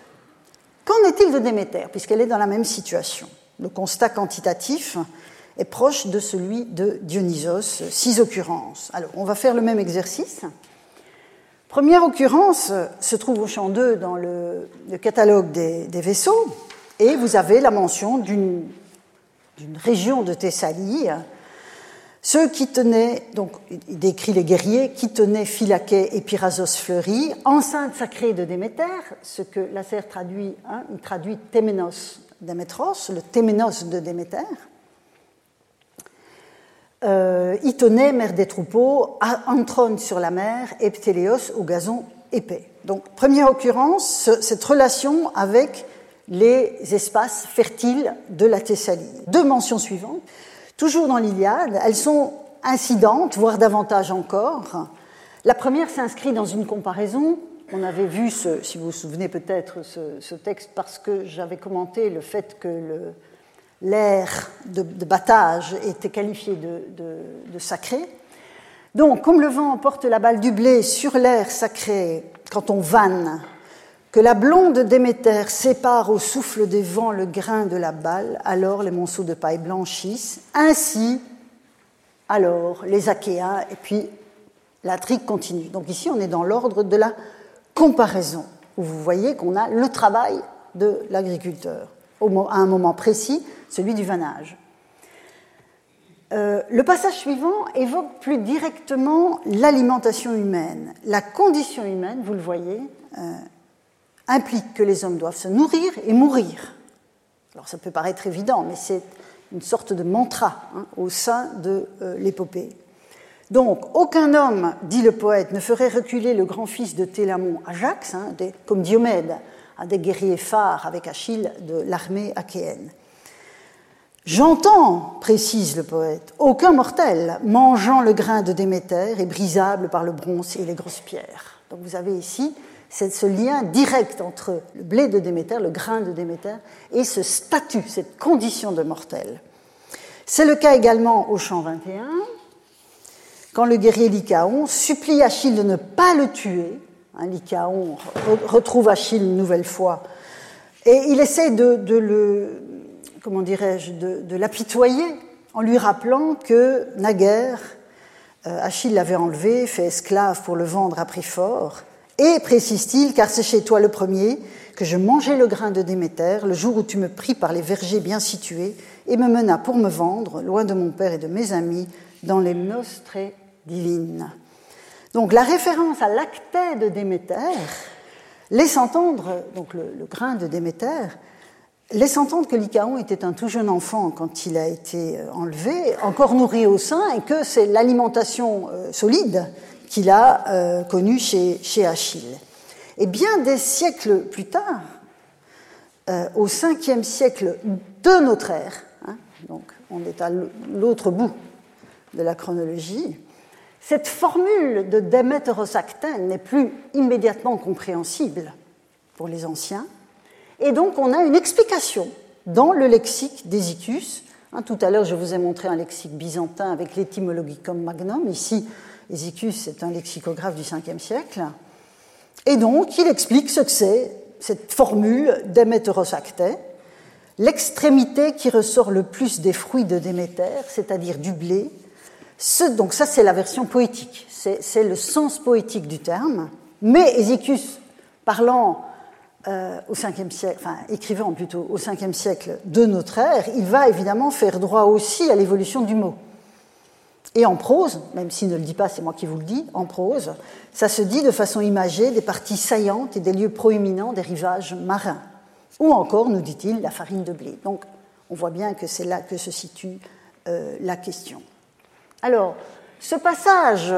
B: Qu'en est-il de Déméter, puisqu'elle est dans la même situation? Le constat quantitatif est proche de celui de Dionysos, six occurrences. Alors, on va faire le même exercice. Première occurrence se trouve au champ 2 dans le, catalogue des, des, vaisseaux, et vous avez la mention d'une région de Thessalie ceux qui tenaient, donc il décrit les guerriers, qui tenaient Philaquet et Pyrasos fleuris, enceinte sacrée de Déméter, ce que Lasserre traduit, hein, il traduit Téménos Démétros, le Téménos de Déméter. Euh, tenait mère des troupeaux, Antrone sur la mer et au gazon épais. Donc, première occurrence, cette relation avec les espaces fertiles de la Thessalie. Deux mentions suivantes. Toujours dans l'Iliade, elles sont incidentes, voire davantage encore. La première s'inscrit dans une comparaison. On avait vu, si vous vous souvenez peut-être, ce, texte parce que j'avais commenté le fait que l'air de, battage était qualifié de, sacré. Donc, comme le vent emporte la balle du blé sur l'air sacré quand on vanne, que la blonde Déméter sépare au souffle des vents le grain de la balle, alors les monceaux de paille blanchissent. Ainsi, alors, les Achéens, et puis la trique continue. Donc ici, on est dans l'ordre de la comparaison, où vous voyez qu'on a le travail de l'agriculteur, à un moment précis, celui du vanage. Euh, le passage suivant évoque plus directement l'alimentation humaine. La condition humaine, vous le voyez, euh, implique que les hommes doivent se nourrir et mourir. Alors ça peut paraître évident, mais c'est une sorte de mantra hein, au sein de euh, l'épopée. Donc, aucun homme, dit le poète, ne ferait reculer le grand-fils de Télamon, Ajax, hein, comme Diomède, un des guerriers phares avec Achille de l'armée achéenne. J'entends, précise le poète, aucun mortel mangeant le grain de Déméter est brisable par le bronze et les grosses pierres. Donc vous avez ici c'est ce lien direct entre le blé de Déméter, le grain de Déméter, et ce statut, cette condition de mortel. C'est le cas également au chant 21, quand le guerrier Lycaon supplie Achille de ne pas le tuer. Hein, Lycaon retrouve Achille une nouvelle fois, et il essaie de, le, comment dirais-je, de, l'apitoyer en lui rappelant que naguère, euh, Achille l'avait enlevé, fait esclave pour le vendre à prix fort, et, précise-t-il, car c'est chez toi le premier que je mangeai le grain de Déméter le jour où tu me pris par les vergers bien situés et me mena pour me vendre, loin de mon père et de mes amis, dans les noces très divines. Donc la référence à l'acté de Déméter laisse entendre, donc le, grain de Déméter, laisse entendre que Lycaon était un tout jeune enfant quand il a été euh, enlevé, encore nourri au sein, et que c'est l'alimentation euh, solide qu'il a euh, connu chez, Achille. Et bien des siècles plus tard, euh, au 5e siècle de notre ère, hein, donc on est à l'autre bout de la chronologie, cette formule de Déméter-Osactène n'est plus immédiatement compréhensible pour les anciens, et donc on a une explication dans le lexique d'Hésicus. Hein, tout à l'heure, je vous ai montré un lexique byzantin avec l'étymologicum magnum. Ici, Hésicus est un lexicographe du 5e siècle. Et donc, il explique ce que c'est, cette formule Déméterosacté, l'extrémité qui ressort le plus des fruits de Déméter, c'est-à-dire du blé. donc, ça, c'est la version poétique, c'est le sens poétique du terme. Mais Hésicus, parlant euh, au 5e siècle, enfin, écrivant plutôt au 5e siècle de notre ère, il va évidemment faire droit aussi à l'évolution du mot. Et en prose, même s'il ne le dit pas, c'est moi qui vous le dis, en prose, ça se dit de façon imagée des parties saillantes et des lieux proéminents des rivages marins. Ou encore, nous dit-il, la farine de blé. Donc, on voit bien que c'est là que se situe euh, la question. Alors, ce passage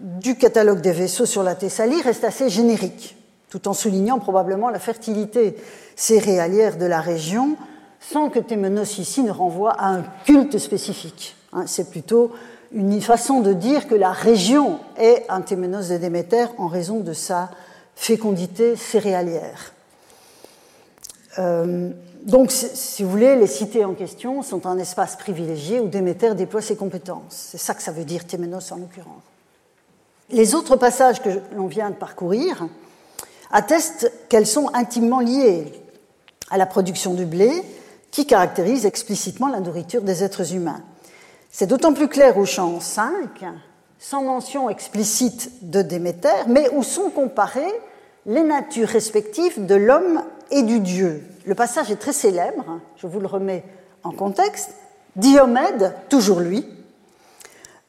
B: du catalogue des vaisseaux sur la Thessalie reste assez générique, tout en soulignant probablement la fertilité céréalière de la région, sans que Témenos ici ne renvoie à un culte spécifique. Hein, c'est plutôt une façon de dire que la région est un Téménos de Déméter en raison de sa fécondité céréalière. Euh, donc, si vous voulez, les cités en question sont un espace privilégié où Déméter déploie ses compétences. C'est ça que ça veut dire Téménos en l'occurrence. Les autres passages que l'on vient de parcourir attestent qu'elles sont intimement liées à la production du blé, qui caractérise explicitement la nourriture des êtres humains. C'est d'autant plus clair au champ 5, sans mention explicite de Déméter, mais où sont comparées les natures respectives de l'homme et du dieu. Le passage est très célèbre, je vous le remets en contexte. Diomède, toujours lui,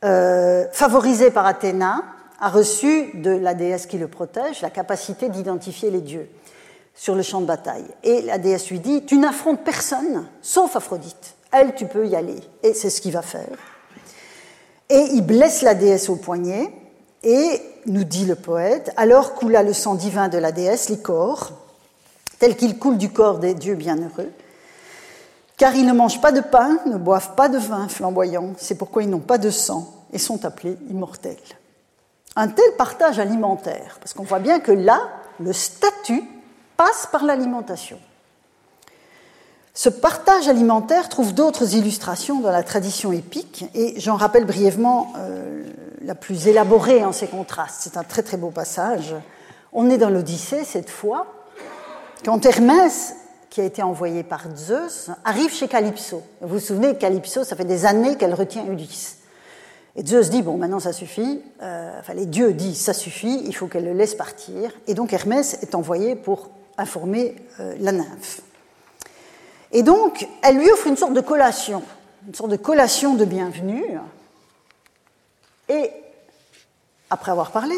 B: euh, favorisé par Athéna, a reçu de la déesse qui le protège la capacité d'identifier les dieux sur le champ de bataille. Et la déesse lui dit, tu n'affrontes personne sauf Aphrodite. Elle, tu peux y aller. Et c'est ce qu'il va faire. Et il blesse la déesse au poignet, et, nous dit le poète, alors coula le sang divin de la déesse, l'icor, tel qu'il coule du corps des dieux bienheureux, car ils ne mangent pas de pain, ne boivent pas de vin flamboyant, c'est pourquoi ils n'ont pas de sang et sont appelés immortels. Un tel partage alimentaire, parce qu'on voit bien que là, le statut passe par l'alimentation. Ce partage alimentaire trouve d'autres illustrations dans la tradition épique, et j'en rappelle brièvement euh, la plus élaborée en ces contrastes. C'est un très très beau passage. On est dans l'Odyssée cette fois, quand Hermès, qui a été envoyé par Zeus, arrive chez Calypso. Vous vous souvenez, Calypso, ça fait des années qu'elle retient Ulysse. Et Zeus dit, bon, maintenant ça suffit, euh, enfin les dieux disent, ça suffit, il faut qu'elle le laisse partir. Et donc Hermès est envoyé pour informer euh, la nymphe. Et donc, elle lui offre une sorte de collation, une sorte de collation de bienvenue. Et, après avoir parlé,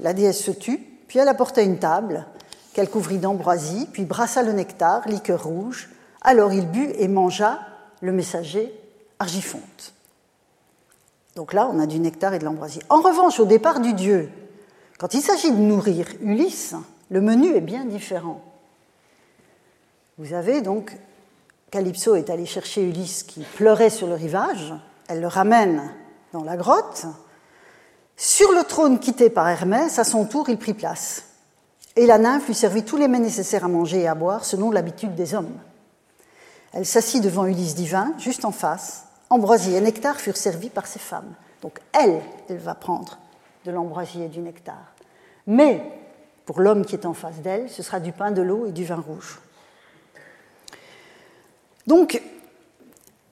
B: la déesse se tut, puis elle apporta une table qu'elle couvrit d'ambroisie, puis brassa le nectar, liqueur rouge. Alors il but et mangea le messager argifonte. Donc là, on a du nectar et de l'ambroisie. En revanche, au départ du dieu, quand il s'agit de nourrir Ulysse, le menu est bien différent. Vous avez donc Calypso est allée chercher Ulysse qui pleurait sur le rivage, elle le ramène dans la grotte. Sur le trône quitté par Hermès, à son tour, il prit place. Et la nymphe lui servit tous les mets nécessaires à manger et à boire selon l'habitude des hommes. Elle s'assit devant Ulysse divin, juste en face. Ambroisie et nectar furent servis par ses femmes. Donc elle, elle va prendre de l'ambroisie et du nectar. Mais pour l'homme qui est en face d'elle, ce sera du pain, de l'eau et du vin rouge. Donc,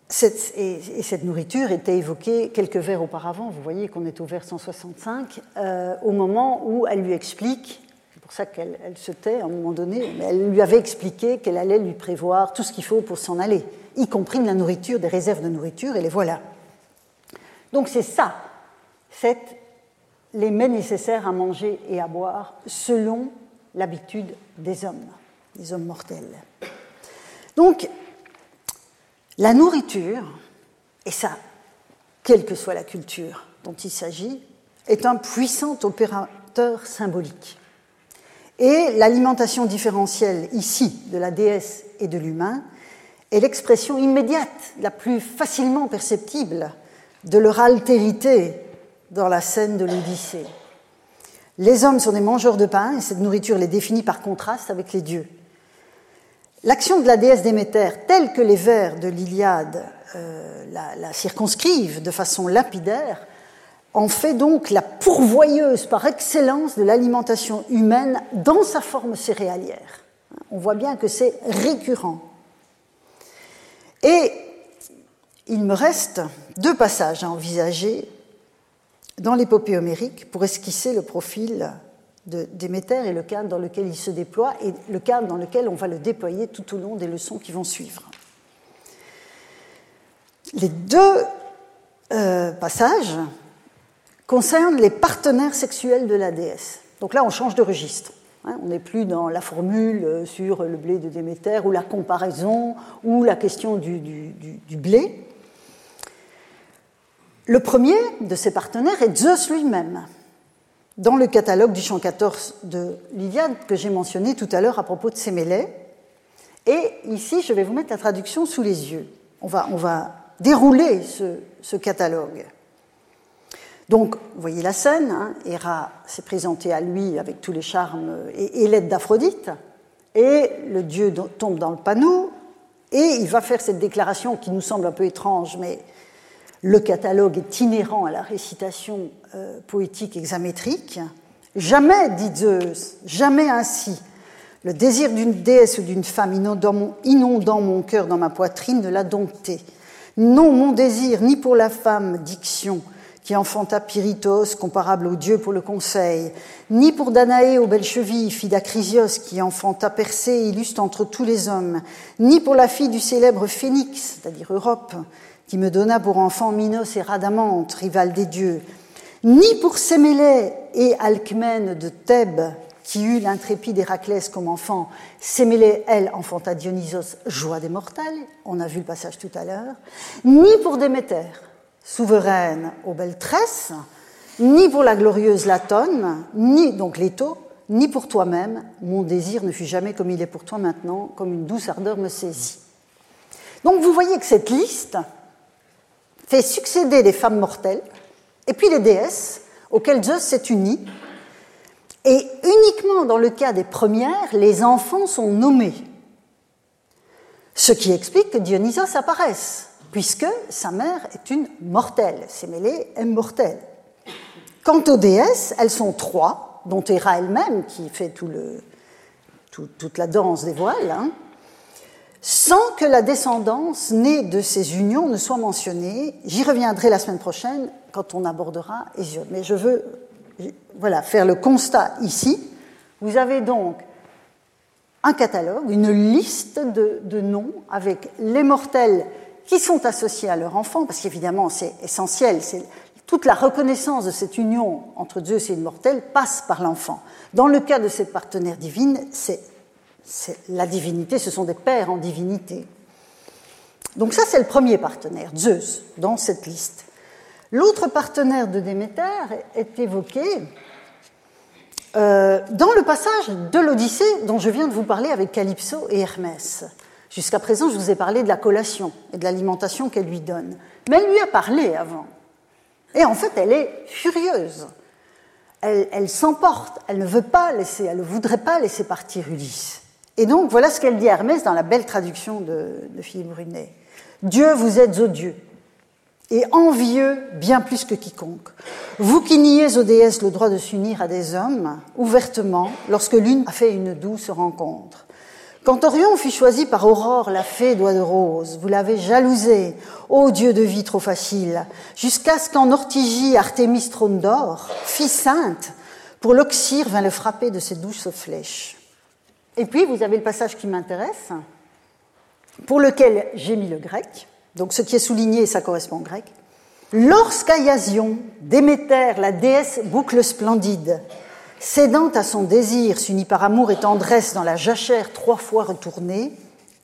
B: cette, et, cette nourriture était évoquée quelques vers auparavant, vous voyez qu'on est au vers 165, euh, au moment où elle lui explique, c'est pour ça qu'elle se tait à un moment donné, mais elle lui avait expliqué qu'elle allait lui prévoir tout ce qu'il faut pour s'en aller, y compris de la nourriture, des réserves de nourriture, et les voilà. Donc c'est ça, c'est les mets nécessaires à manger et à boire selon l'habitude des hommes, des hommes mortels. Donc, la nourriture, et ça, quelle que soit la culture dont il s'agit, est un puissant opérateur symbolique. Et l'alimentation différentielle ici de la déesse et de l'humain est l'expression immédiate, la plus facilement perceptible de leur altérité dans la scène de l'Odyssée. Les hommes sont des mangeurs de pain et cette nourriture les définit par contraste avec les dieux. L'action de la déesse Déméter, telle que les vers de l'Iliade euh, la, circonscrivent de façon lapidaire, en fait donc la pourvoyeuse par excellence de l'alimentation humaine dans sa forme céréalière. On voit bien que c'est récurrent. Et il me reste deux passages à envisager dans l'épopée homérique pour esquisser le profil Déméter et le cadre dans lequel il se déploie et le cadre dans lequel on va le déployer tout au long des leçons qui vont suivre. Les deux euh, passages concernent les partenaires sexuels de la déesse. Donc là, on change de registre. Hein. on n'est plus dans la formule euh, sur le blé de Déméter ou la comparaison ou la question du, du blé. Le premier de ces partenaires est Zeus lui-même dans le catalogue du chant 14 de l'Iliade que j'ai mentionné tout à l'heure à propos de Sémélé. Et ici, je vais vous mettre la traduction sous les yeux. On va, on va dérouler ce, ce catalogue. Donc, vous voyez la scène, hein, Héra s'est présentée à lui avec tous les charmes et, et l'aide d'Aphrodite, et le dieu tombe dans le panneau, et il va faire cette déclaration qui nous semble un peu étrange, mais le catalogue est inhérent à la récitation euh, poétique hexamétrique. Jamais, dit Zeus, jamais ainsi. Le désir d'une déesse ou d'une femme inondant mon, cœur dans ma poitrine ne l'a dompté. Non, mon désir, ni pour la femme, diction, qui enfanta Pyritos, comparable au dieu pour le conseil, ni pour Danaé aux belles chevilles, fille d'Acrisios, qui enfanta Persée, illustre entre tous les hommes, ni pour la fille du célèbre Phénix, c'est-à-dire Europe, qui me donna pour enfant Minos et Radamante, rival des dieux, ni pour Sémélé et Alcmène de Thèbes, qui eut l'intrépide Héraclès comme enfant. Sémélé, elle, enfanta Dionysos, joie des mortels, on a vu le passage tout à l'heure, ni pour Déméter, souveraine aux belles tresses, ni pour la glorieuse Latone, ni donc Leto, ni pour toi-même, mon désir ne fut jamais comme il est pour toi maintenant, comme une douce ardeur me saisit. Donc vous voyez que cette liste fait succéder des femmes mortelles, et puis les déesses, auxquelles Zeus s'est uni. Et uniquement dans le cas des premières, les enfants sont nommés. Ce qui explique que Dionysos apparaisse, puisque sa mère est une mortelle. Sémélé est mortelle. Quant aux déesses, elles sont trois, dont Héra elle-même, qui fait tout le, toute la danse des voiles. Hein sans que la descendance née de ces unions ne soit mentionnée. J'y reviendrai la semaine prochaine quand on abordera Hésiode. Mais je veux voilà, faire le constat ici. Vous avez donc un catalogue, une liste de, de noms avec les mortels qui sont associés à leur enfant, parce qu'évidemment c'est essentiel, c'est toute la reconnaissance de cette union entre Zeus et une mortelle passe par l'enfant. Dans le cas de cette partenaire divine, c'est la divinité, ce sont des pères en divinité. Donc ça, c'est le premier partenaire, Zeus, dans cette liste. L'autre partenaire de Déméter est évoqué euh, dans le passage de l'Odyssée dont je viens de vous parler avec Calypso et Hermès. Jusqu'à présent, je vous ai parlé de la collation et de l'alimentation qu'elle lui donne. Mais elle lui a parlé avant. Et en fait, elle est furieuse. Elle, elle s'emporte. Elle ne veut pas laisser, elle ne voudrait pas laisser partir Ulysse. Et donc, voilà ce qu'elle dit à Hermès dans la belle traduction de, Philippe Brunet. Dieu, vous êtes odieux et envieux bien plus que quiconque. Vous qui niez aux déesses le droit de s'unir à des hommes, ouvertement, lorsque l'une a fait une douce rencontre. Quand Orion fut choisi par Aurore, la fée doigt de rose, vous l'avez jalousé, ô Dieu de vie trop facile, jusqu'à ce qu'en Ortigie, Artémis trône d'or, fille sainte, pour l'oxyre vint le frapper de ses douces flèches. Et puis, vous avez le passage qui m'intéresse, pour lequel j'ai mis le grec. Donc, ce qui est souligné, ça correspond au grec. Lorsqu'Ayasion, Déméter, la déesse boucle splendide, cédant à son désir, s'unit par amour et tendresse dans la jachère trois fois retournée,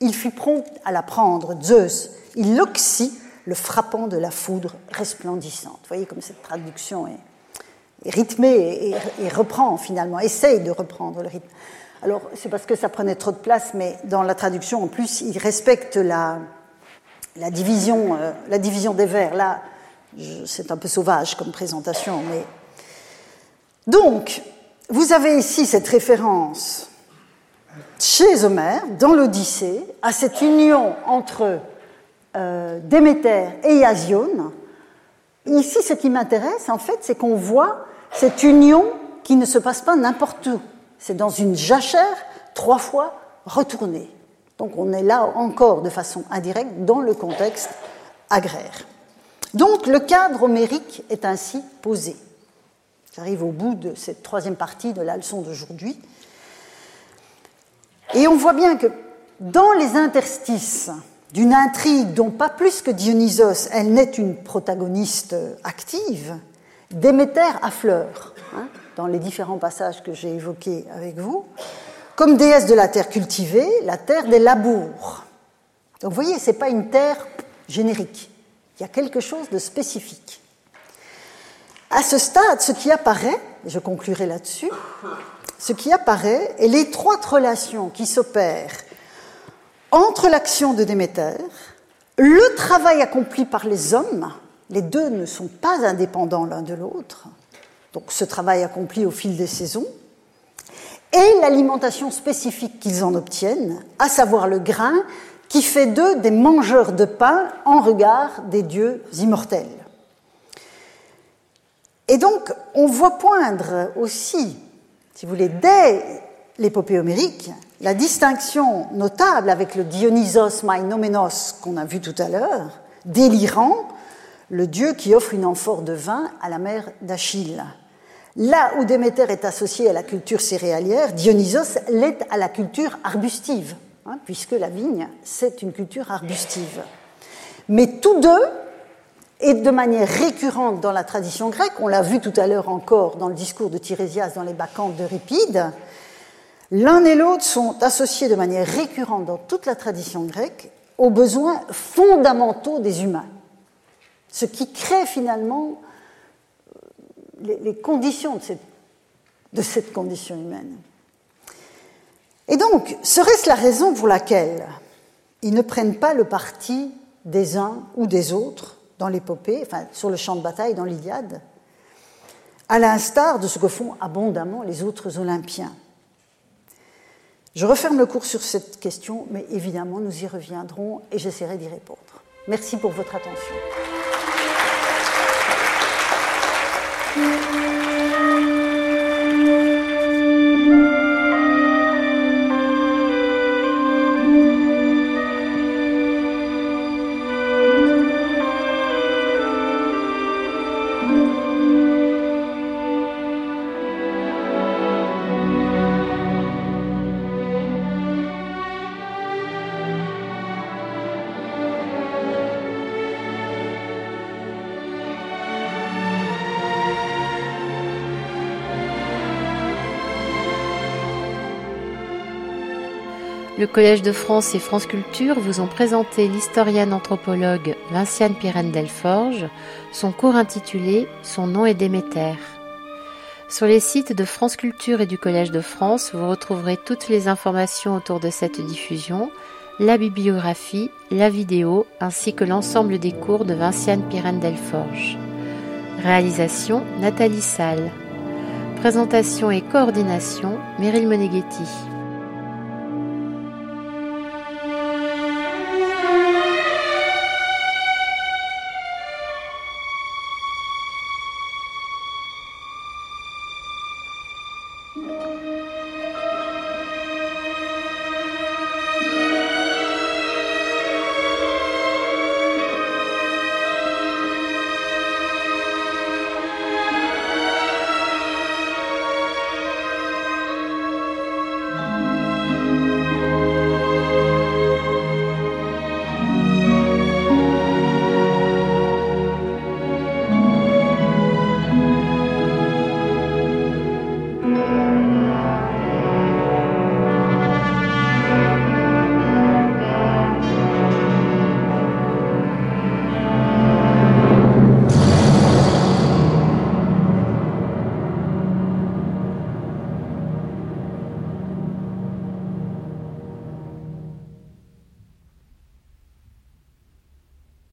B: il fut prompt à la prendre, Zeus. Il l'oxy, le frappant de la foudre resplendissante. Vous voyez comme cette traduction est, rythmée et, et, reprend finalement, essaye de reprendre le rythme. Alors, c'est parce que ça prenait trop de place, mais dans la traduction, en plus, il respecte la, euh, division des vers. Là, c'est un peu sauvage comme présentation, mais. Donc, vous avez ici cette référence chez Homère, dans l'Odyssée, à cette union entre euh, Déméter et Iasion. Ici, ce qui m'intéresse, en fait, c'est qu'on voit cette union qui ne se passe pas n'importe où c'est dans une jachère trois fois retournée. Donc on est là encore de façon indirecte dans le contexte agraire. Donc le cadre homérique est ainsi posé. J'arrive au bout de cette troisième partie de la leçon d'aujourd'hui. Et on voit bien que dans les interstices d'une intrigue dont pas plus que Dionysos, elle n'est une protagoniste active, Déméter affleure. Dans les différents passages que j'ai évoqués avec vous, comme déesse de la terre cultivée, la terre des labours. Donc vous voyez, ce n'est pas une terre générique, il y a quelque chose de spécifique. À ce stade, ce qui apparaît, et je conclurai là-dessus, ce qui apparaît est l'étroite relation qui s'opère entre l'action de Déméter, le travail accompli par les hommes, les deux ne sont pas indépendants l'un de l'autre, donc ce travail accompli au fil des saisons, et l'alimentation spécifique qu'ils en obtiennent, à savoir le grain, qui fait d'eux des mangeurs de pain en regard des dieux immortels. Et donc, on voit poindre aussi, si vous voulez, dès l'épopée homérique, la distinction notable avec le Dionysos Mainomenos qu'on a vu tout à l'heure, délirant, le dieu qui offre une amphore de vin à la mère d'Achille. Là où Déméter est associé à la culture céréalière, Dionysos l'est à la culture arbustive, hein, puisque la vigne, c'est une culture arbustive. Mais tous deux, et de manière récurrente dans la tradition grecque, on l'a vu tout à l'heure encore dans le discours de Tirésias dans les Bacchantes d'Euripide, l'un et l'autre sont associés de manière récurrente dans toute la tradition grecque aux besoins fondamentaux des humains, ce qui crée finalement les, conditions de cette, cette condition humaine. Et donc, serait-ce la raison pour laquelle ils ne prennent pas le parti des uns ou des autres dans l'épopée, enfin sur le champ de bataille dans l'Iliade, à l'instar de ce que font abondamment les autres Olympiens? Je referme le cours sur cette question, mais évidemment nous y reviendrons et j'essaierai d'y répondre. Merci pour votre attention.
A: Le Collège de France et France Culture vous ont présenté l'historienne anthropologue Vinciane Pirène Delforge, son cours intitulé Son nom est Déméter. Sur les sites de France Culture et du Collège de France, vous retrouverez toutes les informations autour de cette diffusion, la bibliographie, la vidéo, ainsi que l'ensemble des cours de Vinciane Pirène Delforge. Réalisation Nathalie Salle. Présentation et coordination Meryl Moneghetti.